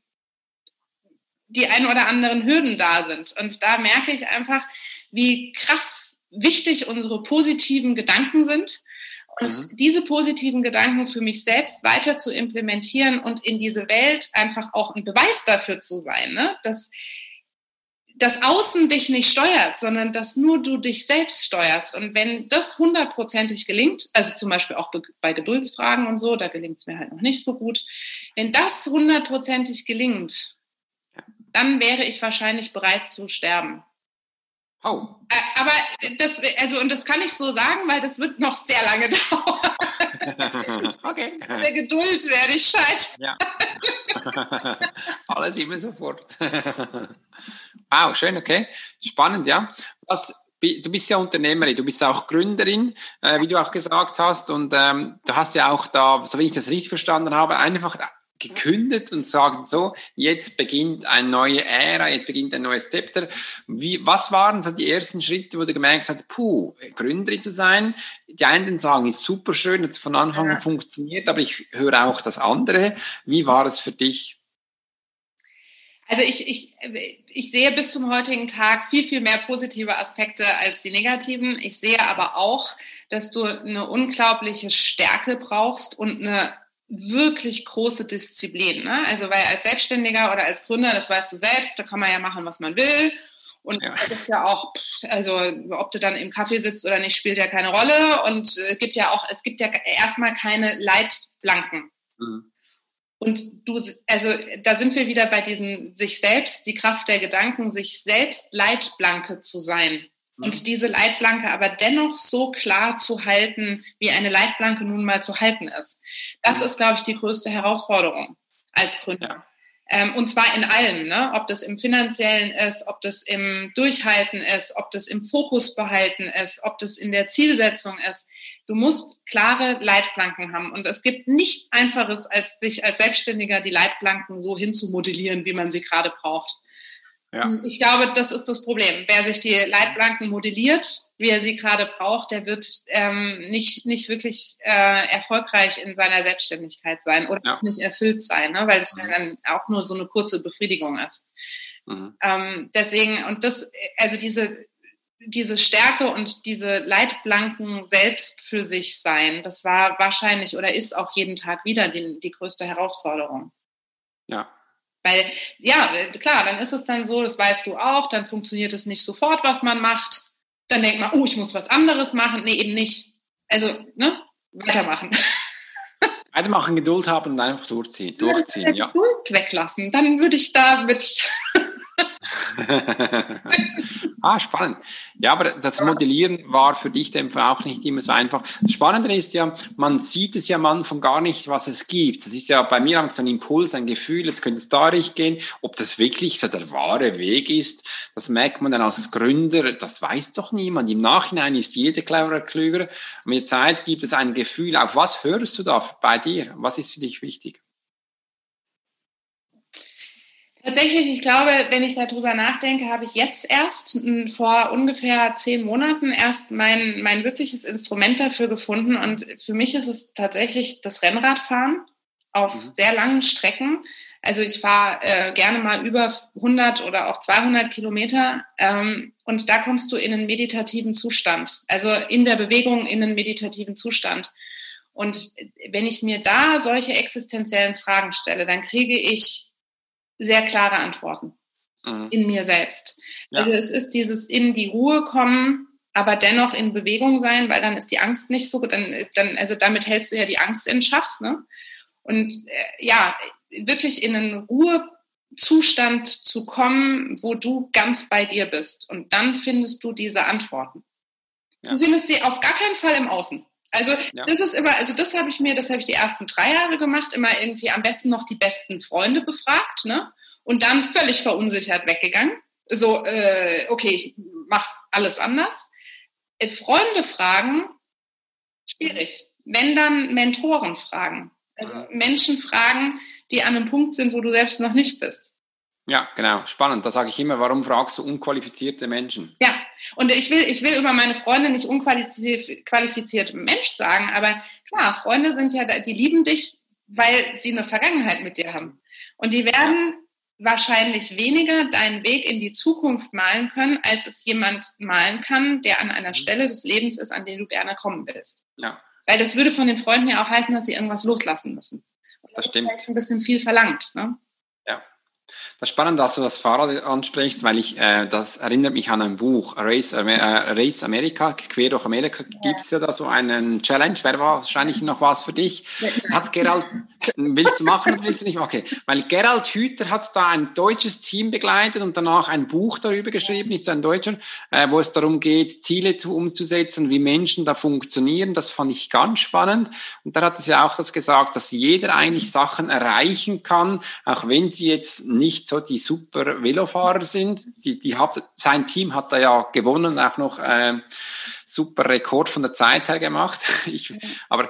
die ein oder anderen Hürden da sind. Und da merke ich einfach, wie krass wichtig unsere positiven Gedanken sind. Und mhm. diese positiven Gedanken für mich selbst weiter zu implementieren und in diese Welt einfach auch ein Beweis dafür zu sein, ne? dass das Außen dich nicht steuert, sondern dass nur du dich selbst steuerst. Und wenn das hundertprozentig gelingt, also zum Beispiel auch bei Geduldsfragen und so, da gelingt es mir halt noch nicht so gut, wenn das hundertprozentig gelingt, dann wäre ich wahrscheinlich bereit zu sterben. Oh. Aber das, also, und das kann ich so sagen, weil das wird noch sehr lange [LAUGHS] dauern. [LAUGHS] okay. Der Geduld werde ich scheitern. Ja. Alles immer sofort. wow, schön, okay. Spannend, ja. Was, du bist ja Unternehmerin, du bist auch Gründerin, äh, wie du auch gesagt hast, und ähm, du hast ja auch da, so wie ich das richtig verstanden habe, einfach gekündigt und sagen so, jetzt beginnt eine neue Ära, jetzt beginnt ein neues Chapter. Wie, was waren so die ersten Schritte, wo du gemerkt hast, puh, Gründerin zu sein? Die einen sagen, ist super schön, hat von Anfang an funktioniert, aber ich höre auch das andere. Wie war es für dich? Also ich, ich, ich sehe bis zum heutigen Tag viel, viel mehr positive Aspekte als die negativen. Ich sehe aber auch, dass du eine unglaubliche Stärke brauchst und eine wirklich große Disziplin. Ne? Also weil als Selbstständiger oder als Gründer, das weißt du selbst, da kann man ja machen, was man will. Und ja. das ist ja auch, also ob du dann im Kaffee sitzt oder nicht, spielt ja keine Rolle. Und es äh, gibt ja auch, es gibt ja erstmal keine Leitplanken. Mhm. Und du, also da sind wir wieder bei diesen sich selbst, die Kraft der Gedanken, sich selbst Leitblanke zu sein. Mhm. Und diese Leitblanke aber dennoch so klar zu halten, wie eine Leitblanke nun mal zu halten ist. Das mhm. ist, glaube ich, die größte Herausforderung als Gründer. Ja. Ähm, und zwar in allem, ne? ob das im finanziellen ist, ob das im Durchhalten ist, ob das im Fokus behalten ist, ob das in der Zielsetzung ist. Du musst klare Leitplanken haben. Und es gibt nichts Einfaches, als sich als Selbstständiger die Leitplanken so hinzumodellieren, wie man sie gerade braucht. Ja. Ich glaube, das ist das Problem. Wer sich die Leitplanken modelliert, wie er sie gerade braucht, der wird ähm, nicht, nicht wirklich äh, erfolgreich in seiner Selbstständigkeit sein oder ja. nicht erfüllt sein, ne? weil es mhm. dann auch nur so eine kurze Befriedigung ist. Mhm. Ähm, deswegen, und das, also diese, diese Stärke und diese Leitplanken selbst für sich sein, das war wahrscheinlich oder ist auch jeden Tag wieder die, die größte Herausforderung. Ja. Weil, ja, klar, dann ist es dann so, das weißt du auch, dann funktioniert es nicht sofort, was man macht. Dann denkt man, oh, ich muss was anderes machen. Nee, eben nicht. Also, ne, weitermachen. [LAUGHS] Weitermachen, Geduld haben und einfach durchziehen. Durchziehen, ja. Geduld weglassen. Dann würde ich da mit [LAUGHS] ah, spannend. Ja, aber das Modellieren war für dich dem auch nicht immer so einfach. Das Spannende ist ja, man sieht es ja am Anfang gar nicht, was es gibt. Das ist ja bei mir so ein Impuls, ein Gefühl, jetzt könnte es da richtig gehen. Ob das wirklich so der wahre Weg ist, das merkt man dann als Gründer, das weiß doch niemand. Im Nachhinein ist jeder cleverer, klüger. Mit Zeit gibt es ein Gefühl. Auf was hörst du da bei dir? Was ist für dich wichtig? Tatsächlich, ich glaube, wenn ich darüber nachdenke, habe ich jetzt erst vor ungefähr zehn Monaten erst mein, mein wirkliches Instrument dafür gefunden. Und für mich ist es tatsächlich das Rennradfahren auf mhm. sehr langen Strecken. Also ich fahre äh, gerne mal über 100 oder auch 200 Kilometer ähm, und da kommst du in einen meditativen Zustand, also in der Bewegung in einen meditativen Zustand. Und wenn ich mir da solche existenziellen Fragen stelle, dann kriege ich sehr klare Antworten mhm. in mir selbst. Ja. Also es ist dieses in die Ruhe kommen, aber dennoch in Bewegung sein, weil dann ist die Angst nicht so, dann, dann also damit hältst du ja die Angst in Schach. Ne? Und äh, ja, wirklich in einen Ruhezustand zu kommen, wo du ganz bei dir bist. Und dann findest du diese Antworten. Ja. Du findest sie auf gar keinen Fall im Außen. Also ja. das ist immer, also das habe ich mir, das habe ich die ersten drei Jahre gemacht, immer irgendwie am besten noch die besten Freunde befragt, ne? Und dann völlig verunsichert weggegangen. So, äh, okay, ich mache alles anders. Äh, Freunde fragen, schwierig. Wenn dann Mentoren fragen. Also mhm. Menschen fragen, die an einem Punkt sind, wo du selbst noch nicht bist. Ja, genau. Spannend. Da sage ich immer, warum fragst du unqualifizierte Menschen? Ja, und ich will, ich will über meine Freunde nicht unqualifiziert Mensch sagen, aber klar, Freunde sind ja, die lieben dich, weil sie eine Vergangenheit mit dir haben. Und die werden wahrscheinlich weniger deinen Weg in die Zukunft malen können, als es jemand malen kann, der an einer mhm. Stelle des Lebens ist, an den du gerne kommen willst. Ja. Weil das würde von den Freunden ja auch heißen, dass sie irgendwas loslassen müssen. Und das, das stimmt. Ist ein bisschen viel verlangt. Ne? Das ist spannend, dass du das Fahrrad ansprichst, weil ich, äh, das erinnert mich an ein Buch, Race, äh, Race America, quer durch Amerika, gibt es ja da so einen Challenge, wäre wahrscheinlich noch was für dich. Hat Gerald, willst du machen oder willst du nicht? Okay, weil Gerald Hüther hat da ein deutsches Team begleitet und danach ein Buch darüber geschrieben, ist ein Deutscher, äh, wo es darum geht, Ziele zu, umzusetzen, wie Menschen da funktionieren. Das fand ich ganz spannend. Und da hat es ja auch das gesagt, dass jeder eigentlich Sachen erreichen kann, auch wenn sie jetzt nicht so die super Velofahrer sind. Die, die hat, sein Team hat da ja gewonnen, auch noch äh, super Rekord von der Zeit her gemacht. [LAUGHS] Ich, aber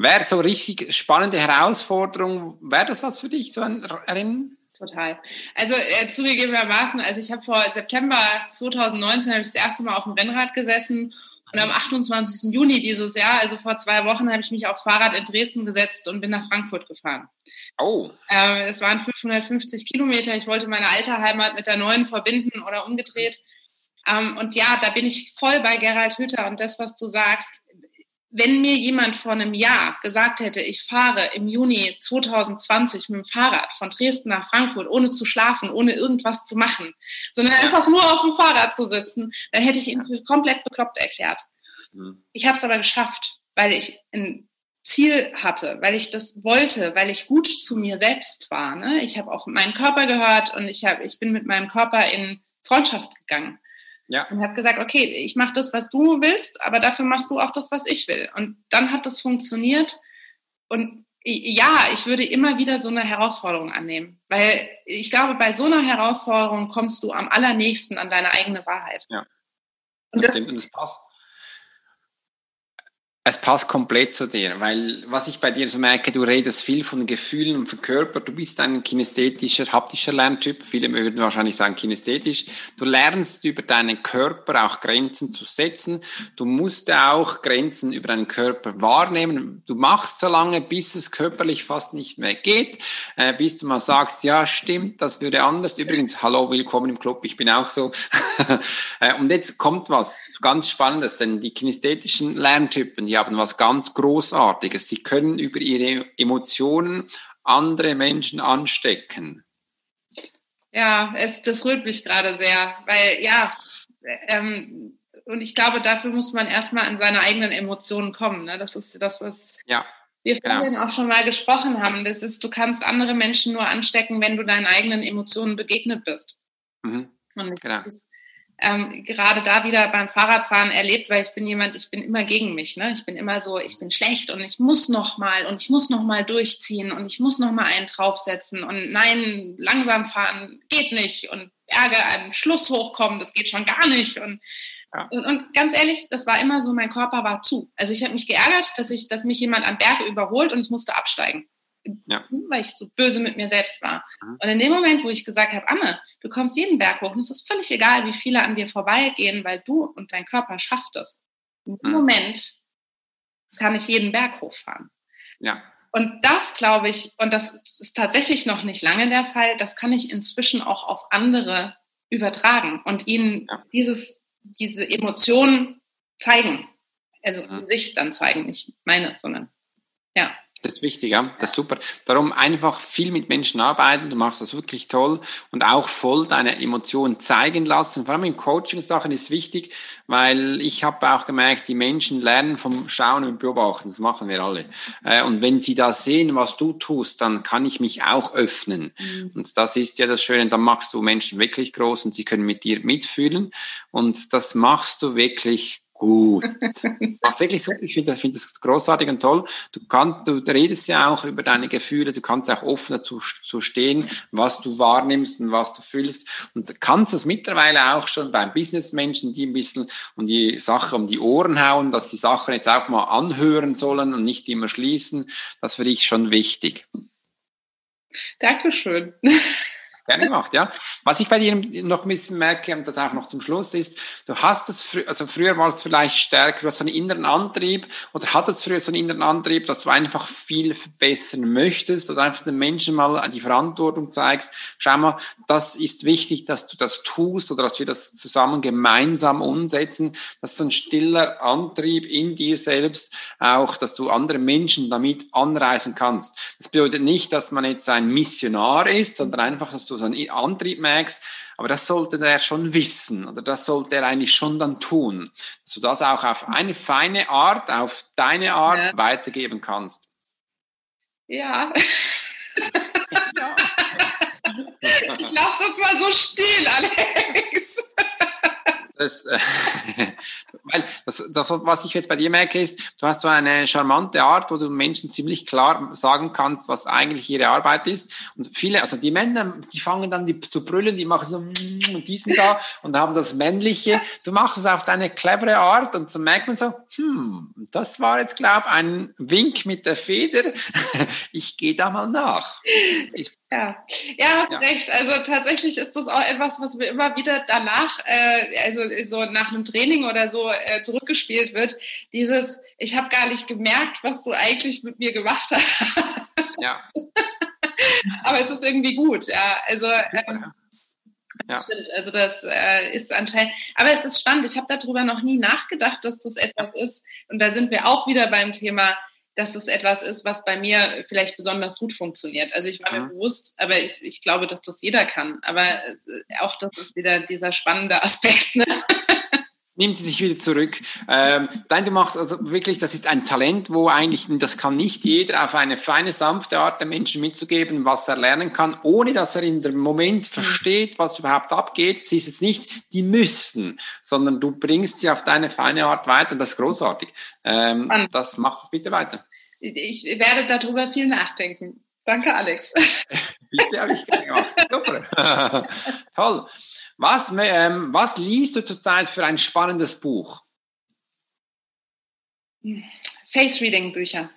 Wäre so richtig spannende Herausforderung, wäre das was für dich, so ein Rennen? Total. Also äh, zugegebenermaßen, also ich habe vor September 2019 habe ich das erste Mal auf dem Rennrad gesessen und am 28. Juni dieses Jahr, also vor zwei Wochen, habe ich mich aufs Fahrrad in Dresden gesetzt und bin nach Frankfurt gefahren. Oh. Äh, es waren 550 Kilometer. Ich wollte meine alte Heimat mit der neuen verbinden oder umgedreht. Ähm, und ja, da bin ich voll bei Gerald Hüther und das, was du sagst. Wenn mir jemand vor einem Jahr gesagt hätte, ich fahre im Juni 2020 mit dem Fahrrad von Dresden nach Frankfurt, ohne zu schlafen, ohne irgendwas zu machen, sondern einfach nur auf dem Fahrrad zu sitzen, dann hätte ich ihn für komplett bekloppt erklärt. Mhm. Ich habe es aber geschafft, weil ich ein Ziel hatte, weil ich das wollte, weil ich gut zu mir selbst war. Ne? Ich habe auf meinen Körper gehört und ich, hab, ich bin mit meinem Körper in Freundschaft gegangen. Ja. Und habe gesagt, okay, ich mache das, was du willst, aber dafür machst du auch das, was ich will. Und dann hat das funktioniert. Und ja, ich würde immer wieder so eine Herausforderung annehmen, weil ich glaube, bei so einer Herausforderung kommst du am allernächsten an deine eigene Wahrheit. Ja. Und das, das passt. Es passt komplett zu dir, weil was ich bei dir so merke, du redest viel von Gefühlen und von Körper. Du bist ein kinästhetischer, haptischer Lerntyp. Viele würden wahrscheinlich sagen kinästhetisch. Du lernst über deinen Körper auch Grenzen zu setzen. Du musst auch Grenzen über deinen Körper wahrnehmen. Du machst so lange, bis es körperlich fast nicht mehr geht, äh, bis du mal sagst, ja, stimmt, das würde anders. Übrigens, hallo, willkommen im Club. Ich bin auch so. [LAUGHS] Äh, und jetzt kommt was ganz Spannendes, denn die kinästhetischen Lerntypen, die haben was ganz Großartiges. Sie können über ihre Emotionen andere Menschen anstecken. Ja, es, das rührt mich gerade sehr, weil ja, ähm, und ich glaube, dafür muss man erstmal an seine eigenen Emotionen kommen. Ne? Das ist, das ist, ja, wir genau. vorhin auch schon mal gesprochen haben. Das ist, du kannst andere Menschen nur anstecken, wenn du deinen eigenen Emotionen begegnet bist. Mhm. Und genau. ist, ähm, gerade da wieder beim Fahrradfahren erlebt, weil ich bin jemand, ich bin immer gegen mich. Ne? Ich bin immer so, ich bin schlecht und ich muss noch mal und ich muss noch mal durchziehen und ich muss noch mal einen draufsetzen und nein, langsam fahren geht nicht und Berge an Schluss hochkommen, das geht schon gar nicht und ja. Und, und, ganz ehrlich, das war immer so, mein Körper war zu. Also ich habe mich geärgert, dass ich, dass mich jemand am Berg überholt und ich musste absteigen ja. weil ich so böse mit mir selbst war. Mhm. Und in dem Moment, wo ich gesagt habe, Anne, du kommst jeden Berg hoch und es ist völlig egal, wie viele an dir vorbeigehen, weil du und dein Körper schafft es. In dem mhm. Moment kann ich jeden Berg hochfahren. Ja. Und das glaube ich, und das ist tatsächlich noch nicht lange der Fall, das kann ich inzwischen auch auf andere übertragen und ihnen ja. dieses, diese Emotionen zeigen. Also mhm. sich dann zeigen, nicht meine, sondern ja. Das ist wichtig, ja. Das ist super. Darum einfach viel mit Menschen arbeiten. Du machst das wirklich toll und auch voll deine Emotionen zeigen lassen. Vor allem in Coaching-Sachen ist wichtig, weil ich habe auch gemerkt, die Menschen lernen vom Schauen und Beobachten. Das machen wir alle. Äh, und wenn sie da sehen, was du tust, dann kann ich mich auch öffnen. Mhm. Und das ist ja das Schöne. Dann machst du Menschen wirklich groß und sie können mit dir mitfühlen. Und das machst du wirklich gut. [LAUGHS] Mach's wirklich super. Ich finde das, find das großartig und toll. Du kannst, du redest ja auch über deine Gefühle. Du kannst auch offen dazu, zu stehen, was du wahrnimmst und was du fühlst. Und kannst das mittlerweile auch schon beim Businessmenschen, die ein bisschen um die Sache um die Ohren hauen, dass die Sachen jetzt auch mal anhören sollen und nicht immer schließen. Das finde ich schon wichtig. Dankeschön. Gerne gemacht, ja. Was ich bei dir noch ein bisschen merke, und das auch noch zum Schluss ist, du hast es, frü also früher war es vielleicht stärker, du hast einen inneren Antrieb oder hattest früher so einen inneren Antrieb, dass du einfach viel verbessern möchtest oder einfach den Menschen mal die Verantwortung zeigst. Schau mal, das ist wichtig, dass du das tust oder dass wir das zusammen gemeinsam umsetzen. Das ist ein stiller Antrieb in dir selbst, auch, dass du andere Menschen damit anreisen kannst. Das bedeutet nicht, dass man jetzt ein Missionar ist, sondern einfach, dass du so einen Antrieb merkst, aber das sollte er schon wissen oder das sollte er eigentlich schon dann tun, dass du das auch auf eine feine Art, auf deine Art ja. weitergeben kannst. Ja. [LAUGHS] ja. ich lasse das mal so still, Alex. Das, äh, [LAUGHS] weil das, das, was ich jetzt bei dir merke, ist, du hast so eine charmante Art, wo du Menschen ziemlich klar sagen kannst, was eigentlich ihre Arbeit ist. Und viele, also die Männer, die fangen dann die, zu brüllen, die machen so mm, und diesen da und haben das Männliche. Du machst es auf deine clevere Art und so merkt man so, hm, das war jetzt, glaube ich, ein Wink mit der Feder. [LAUGHS] ich gehe da mal nach. Ich, ja, ja, hast ja. recht. Also tatsächlich ist das auch etwas, was wir immer wieder danach, äh, also so nach einem Training oder so äh, zurückgespielt wird. Dieses, ich habe gar nicht gemerkt, was du eigentlich mit mir gemacht hast. Ja. [LAUGHS] Aber es ist irgendwie gut, ja. Also ähm, ja. Stimmt, also das äh, ist anscheinend, aber es ist spannend. Ich habe darüber noch nie nachgedacht, dass das etwas ist. Und da sind wir auch wieder beim Thema dass das etwas ist, was bei mir vielleicht besonders gut funktioniert. Also ich war mir mhm. bewusst, aber ich, ich, glaube, dass das jeder kann. Aber äh, auch das ist wieder dieser spannende [LAUGHS] Aspekt. Ne? Nimmt sie sich wieder zurück. Ähm, nein, du machst also wirklich, das ist ein Talent, wo eigentlich, das kann nicht jeder auf eine feine, sanfte Art den Menschen mitzugeben, was er lernen kann, ohne dass er in dem Moment mhm. versteht, was überhaupt abgeht. Sie ist jetzt nicht, die müssen, sondern du bringst sie auf deine feine Art weiter. Das ist großartig. Ähm, das macht es bitte weiter. Ich werde darüber viel nachdenken. Danke, Alex. [LAUGHS] bitte habe ich gemacht. Super. [LAUGHS] Toll. Was, ähm, was liest du zurzeit für ein spannendes Buch? Face-Reading-Bücher.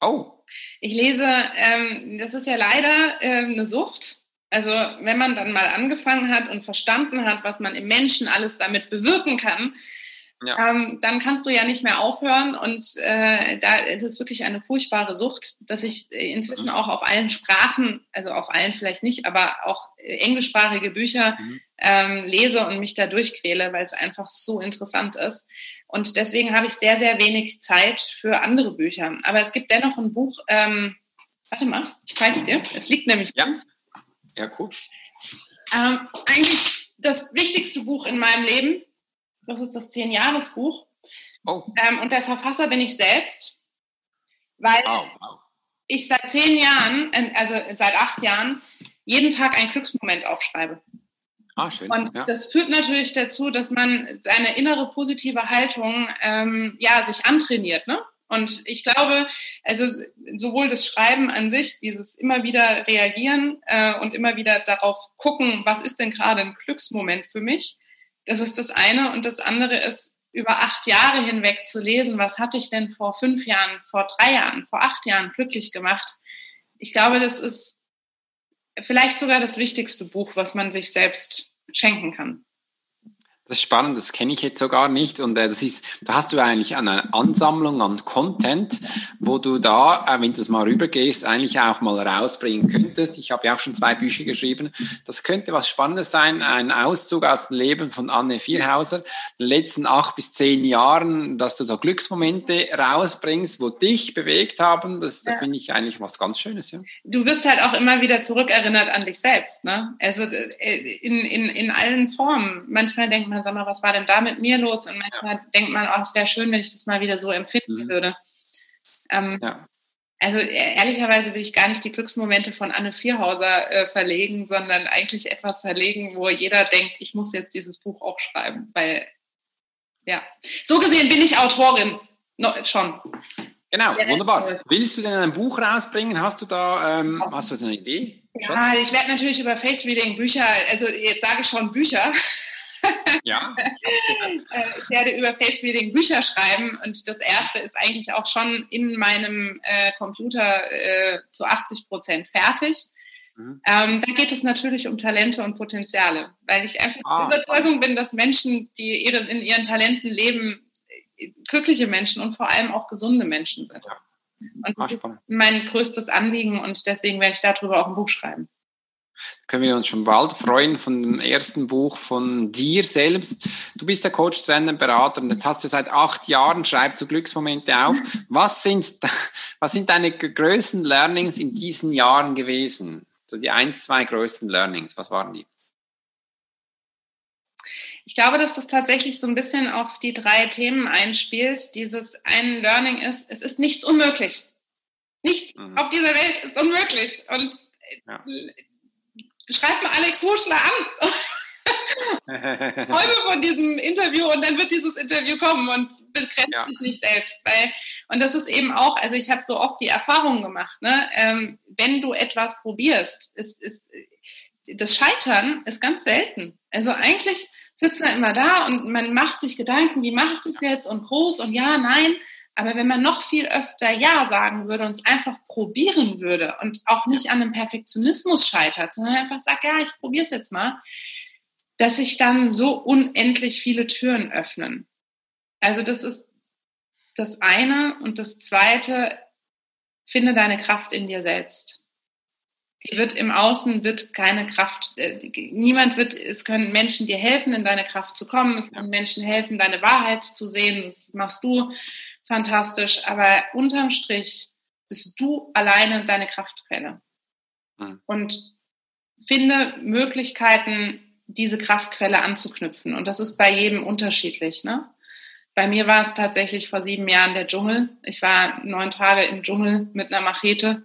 Oh. Ich lese, ähm, das ist ja leider ähm, eine Sucht. Also wenn man dann mal angefangen hat und verstanden hat, was man im Menschen alles damit bewirken kann, ja. ähm, dann kannst du ja nicht mehr aufhören. Und äh, da ist es wirklich eine furchtbare Sucht, dass ich inzwischen mhm. auch auf allen Sprachen, also auf allen vielleicht nicht, aber auch englischsprachige Bücher mhm. Ähm, lese und mich da durchquäle, weil es einfach so interessant ist. Und deswegen habe ich sehr, sehr wenig Zeit für andere Bücher. Aber es gibt dennoch ein Buch, ähm, warte mal, ich zeige es dir. Es liegt nämlich. Ja, ja cool. Ähm, eigentlich das wichtigste Buch in meinem Leben das ist das Zehn-Jahres-Buch. Oh. Ähm, und der Verfasser bin ich selbst, weil oh, wow. ich seit zehn Jahren, also seit acht Jahren, jeden Tag einen Glücksmoment aufschreibe. Ah, schön. Und ja. das führt natürlich dazu, dass man seine innere positive Haltung ähm, ja, sich antrainiert. Ne? Und ich glaube, also sowohl das Schreiben an sich, dieses immer wieder reagieren äh, und immer wieder darauf gucken, was ist denn gerade ein Glücksmoment für mich, das ist das eine. Und das andere ist, über acht Jahre hinweg zu lesen, was hatte ich denn vor fünf Jahren, vor drei Jahren, vor acht Jahren glücklich gemacht. Ich glaube, das ist vielleicht sogar das wichtigste Buch, was man sich selbst schenken kann. Das ist spannend, das kenne ich jetzt sogar nicht. Und äh, das ist, da hast du eigentlich eine Ansammlung an Content, wo du da, äh, wenn du es mal rübergehst, eigentlich auch mal rausbringen könntest. Ich habe ja auch schon zwei Bücher geschrieben. Das könnte was Spannendes sein, ein Auszug aus dem Leben von Anne Vierhauser, den letzten acht bis zehn Jahren, dass du so Glücksmomente rausbringst, wo dich bewegt haben. Das ja. finde ich eigentlich was ganz Schönes. Ja. Du wirst halt auch immer wieder zurückerinnert an dich selbst. Ne? Also äh, in, in, in allen Formen. Manchmal denkt man, sag mal, was war denn da mit mir los? Und manchmal ja. denkt man, oh, es wäre schön, wenn ich das mal wieder so empfinden mhm. würde. Ähm, ja. Also e-, ehrlicherweise will ich gar nicht die Glücksmomente von Anne Vierhauser äh, verlegen, sondern eigentlich etwas verlegen, wo jeder denkt, ich muss jetzt dieses Buch auch schreiben, weil ja, so gesehen bin ich Autorin, no, schon. Genau, ja, wunderbar. Willst du denn ein Buch rausbringen? Hast du da ähm, hast du eine Idee? Ja, ich werde natürlich über Face Reading Bücher, also jetzt sage ich schon Bücher. Ja, [LAUGHS] äh, ich werde über Face Reading Bücher schreiben und das erste ist eigentlich auch schon in meinem äh, Computer äh, zu 80 Prozent fertig. Mhm. Ähm, da geht es natürlich um Talente und Potenziale, weil ich einfach ah, der Überzeugung bin, dass Menschen, die ihre, in ihren Talenten leben, glückliche Menschen und vor allem auch gesunde Menschen sind. Ja. Und ah, das ist mein größtes Anliegen und deswegen werde ich darüber auch ein Buch schreiben können wir uns schon bald freuen von dem ersten Buch von dir selbst. Du bist der Coach, Trainer, Berater und jetzt hast du seit acht Jahren, schreibst du Glücksmomente auf. Was sind, was sind deine größten Learnings in diesen Jahren gewesen? So die eins, zwei größten Learnings, was waren die? Ich glaube, dass das tatsächlich so ein bisschen auf die drei Themen einspielt. Dieses ein Learning ist, es ist nichts unmöglich. Nichts mhm. auf dieser Welt ist unmöglich. Und ja schreibt mal Alex Huschler an. [LAUGHS] träume von diesem Interview und dann wird dieses Interview kommen und begrenzt ja. dich nicht selbst. Weil, und das ist eben auch, also ich habe so oft die Erfahrung gemacht, ne? Ähm, wenn du etwas probierst, ist, ist, das Scheitern ist ganz selten. Also eigentlich sitzt man immer da und man macht sich Gedanken, wie mache ich das jetzt und groß und ja, nein. Aber wenn man noch viel öfter Ja sagen würde und es einfach probieren würde und auch nicht an einem Perfektionismus scheitert, sondern einfach sagt, ja, ich probiere es jetzt mal, dass sich dann so unendlich viele Türen öffnen. Also das ist das eine. Und das zweite, finde deine Kraft in dir selbst. Die wird im Außen, wird keine Kraft, äh, niemand wird, es können Menschen dir helfen, in deine Kraft zu kommen. Es können Menschen helfen, deine Wahrheit zu sehen. Das machst du fantastisch. Aber unterm Strich bist du alleine deine Kraftquelle. Mhm. Und finde Möglichkeiten, diese Kraftquelle anzuknüpfen. Und das ist bei jedem unterschiedlich. Ne? Bei mir war es tatsächlich vor sieben Jahren der Dschungel. Ich war neun Tage im Dschungel mit einer Machete.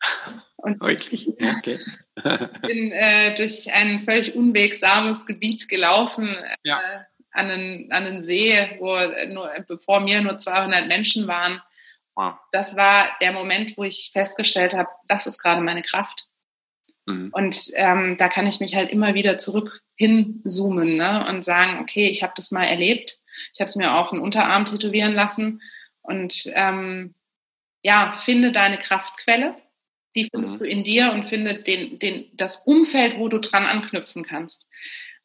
[LAUGHS] Und Wirklich? Okay. [LAUGHS] bin äh, durch ein völlig unwegsames Gebiet gelaufen. Ja. Äh, an einen, an einen See, wo nur, bevor mir nur 200 Menschen waren. Das war der Moment, wo ich festgestellt habe, das ist gerade meine Kraft. Mhm. Und ähm, da kann ich mich halt immer wieder zurück hinzoomen ne? und sagen, okay, ich habe das mal erlebt. Ich habe es mir auf den Unterarm tätowieren lassen. Und ähm, ja, finde deine Kraftquelle. Die findest mhm. du in dir und finde den, den, das Umfeld, wo du dran anknüpfen kannst.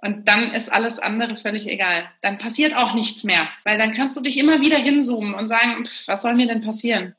Und dann ist alles andere völlig egal. Dann passiert auch nichts mehr, weil dann kannst du dich immer wieder hinzoomen und sagen, pff, was soll mir denn passieren?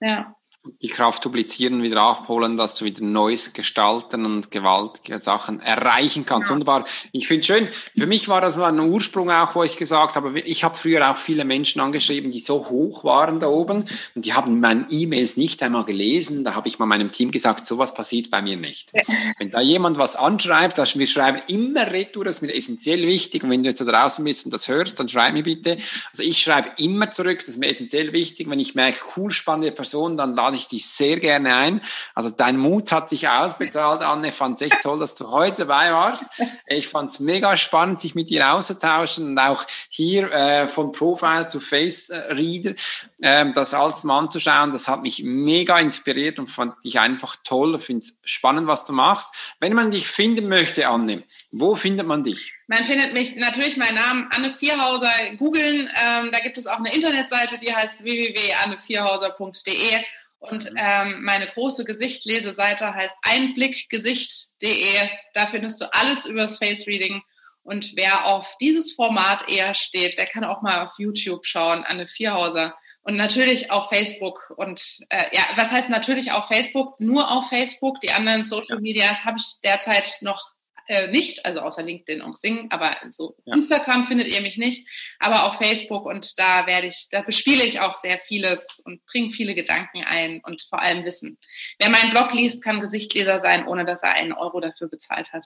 Ja die Kraft duplizieren, wieder abholen, dass du wieder Neues gestalten und gewaltige Sachen erreichen kannst. Ja. Wunderbar. Ich finde es schön. Für mich war das mal ein Ursprung auch, wo ich gesagt habe, ich habe früher auch viele Menschen angeschrieben, die so hoch waren da oben und die haben meine E-Mails nicht einmal gelesen. Da habe ich mal meinem Team gesagt, sowas passiert bei mir nicht. Ja. Wenn da jemand was anschreibt, dass wir schreiben immer retour, das ist mir essentiell wichtig. Und wenn du jetzt da draußen bist und das hörst, dann schreib mir bitte. Also ich schreibe immer zurück, das ist mir essentiell wichtig. Wenn ich merke, cool, spannende Person, dann lade ich dich sehr gerne ein. Also dein Mut hat sich ausbezahlt, Anne. Ich fand echt toll, dass du heute dabei warst. Ich fand es mega spannend, sich mit dir auszutauschen und auch hier äh, von Profile zu Face Reader äh, das alles mal anzuschauen. Das hat mich mega inspiriert und fand dich einfach toll. Ich finde es spannend, was du machst. Wenn man dich finden möchte, Anne, wo findet man dich? Man findet mich natürlich meinen Namen Anne Vierhauser googeln. Ähm, da gibt es auch eine Internetseite, die heißt www.annevierhauser.de und mhm. ähm, meine große Gesichtleseseite heißt einblickgesicht.de. Da findest du alles übers Face Reading. Und wer auf dieses Format eher steht, der kann auch mal auf YouTube schauen, Anne Vierhauser. Und natürlich auf Facebook. Und äh, ja, was heißt natürlich auf Facebook? Nur auf Facebook. Die anderen Social Medias habe ich derzeit noch äh, nicht, also außer LinkedIn und Sing, aber so ja. Instagram findet ihr mich nicht, aber auf Facebook und da werde ich, da bespiele ich auch sehr vieles und bringe viele Gedanken ein und vor allem Wissen. Wer meinen Blog liest, kann Gesichtleser sein, ohne dass er einen Euro dafür bezahlt hat.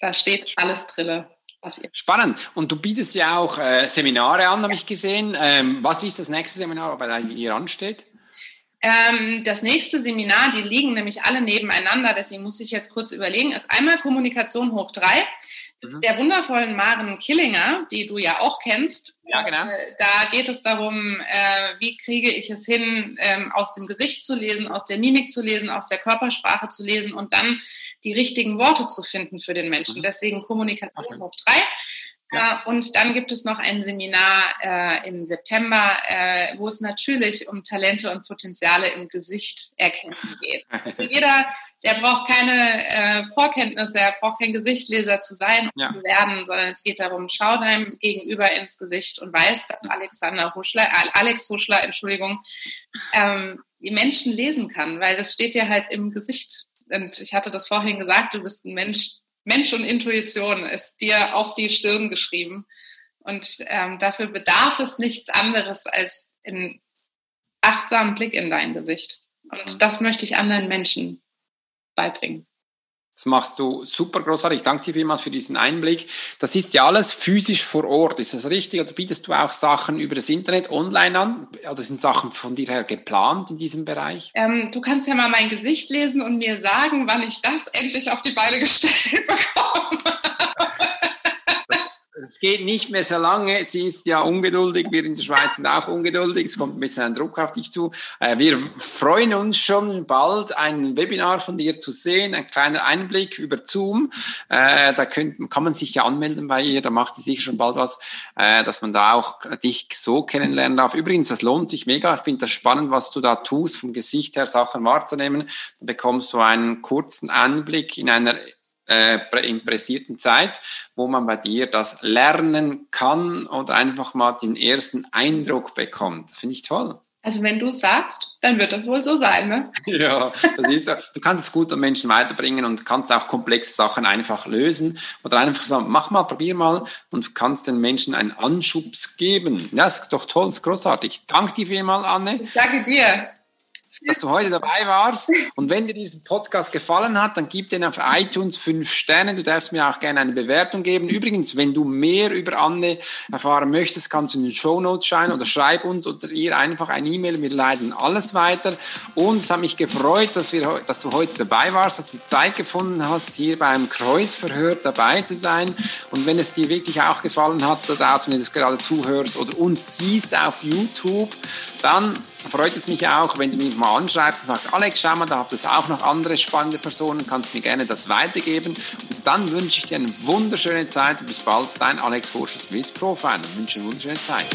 Da steht alles drin. Spannend. Und du bietest ja auch äh, Seminare an, habe ich gesehen. Ähm, was ist das nächste Seminar, bei dem ihr ansteht? Ähm, das nächste Seminar, die liegen nämlich alle nebeneinander, deswegen muss ich jetzt kurz überlegen, ist einmal Kommunikation hoch drei mhm. der wundervollen Maren Killinger, die du ja auch kennst. Ja, genau. Äh, da geht es darum, äh, wie kriege ich es hin, ähm, aus dem Gesicht zu lesen, aus der Mimik zu lesen, aus der Körpersprache zu lesen und dann die richtigen Worte zu finden für den Menschen. Mhm. Deswegen Kommunikation hoch drei. Ja. Und dann gibt es noch ein Seminar äh, im September, äh, wo es natürlich um Talente und Potenziale im Gesicht erkennen geht. [LAUGHS] Also jeder, der braucht keine äh, Vorkenntnisse, er braucht kein Gesichtleser zu sein und ja. zu werden, sondern es geht darum, schau deinem Gegenüber ins Gesicht und weiß, dass Alexander Huschler, äh, Alex Huschler, Entschuldigung, ähm, die Menschen lesen kann, weil das steht dir halt im Gesicht. Und ich hatte das vorhin gesagt, du bist ein Mensch, Mensch und Intuition ist dir auf die Stirn geschrieben. Und ähm, dafür bedarf es nichts anderes als einen achtsamen Blick in dein Gesicht. Und mhm. das möchte ich anderen Menschen beibringen. Das machst du super großartig. Danke dir vielmals für diesen Einblick. Das ist ja alles physisch vor Ort. Ist das richtig? Oder bietest du auch Sachen über das Internet online an? Oder sind Sachen von dir her geplant in diesem Bereich? Ähm, du kannst ja mal mein Gesicht lesen und mir sagen, wann ich das endlich auf die Beine gestellt [LAUGHS] bekomme es geht nicht mehr so lange. Sie ist ja ungeduldig. Wir in der Schweiz sind auch ungeduldig. Es kommt ein bisschen ein Druck auf dich zu. Äh, wir freuen uns schon bald, ein Webinar von dir zu sehen. Ein kleiner Einblick über Zoom. Äh, da kann man sich ja anmelden bei ihr. Da macht sie sicher schon bald was, äh, dass man da auch dich so kennenlernen darf. Übrigens, das lohnt sich mega. Ich finde das spannend, was du da tust, vom Gesicht her Sachen wahrzunehmen. Da bekommst du einen kurzen Einblick in einer äh, impressierten Zeit, wo man bei dir das lernen kann oder einfach mal den ersten Eindruck bekommt. Das finde ich toll. Also wenn du sagst, dann wird das wohl so sein, ne? [LAUGHS] Ja, das ist so. Du kannst es gut an Menschen weiterbringen und kannst auch komplexe Sachen einfach lösen oder einfach sagen, mach mal, probier mal und kannst den Menschen einen Anschubs geben. Ja, das ist doch toll, das ist großartig. Danke dir vielmal, Anne. Ich danke dir dass du heute dabei warst. Und wenn dir dieser Podcast gefallen hat, dann gib den auf iTunes fünf Sterne. Du darfst mir auch gerne eine Bewertung geben. Übrigens, wenn du mehr über Anne erfahren möchtest, kannst du in den Show Notes schreiben oder schreib uns oder ihr einfach ein E-Mail. Wir leiten alles weiter. Und es hat mich gefreut, dass, wir, dass du heute dabei warst, dass du Zeit gefunden hast, hier beim Kreuzverhör dabei zu sein. Und wenn es dir wirklich auch gefallen hat, da draußen, wenn du es gerade zuhörst oder uns siehst auf YouTube, dann freut es mich auch, wenn du mich mal anschreibst und sagst, Alex, schau mal, da habt ihr auch noch andere spannende Personen, kannst mir gerne das weitergeben. Und dann wünsche ich dir eine wunderschöne Zeit und bis bald, dein Alex Forscher Swiss Profiler. Ich wünsche eine wunderschöne Zeit.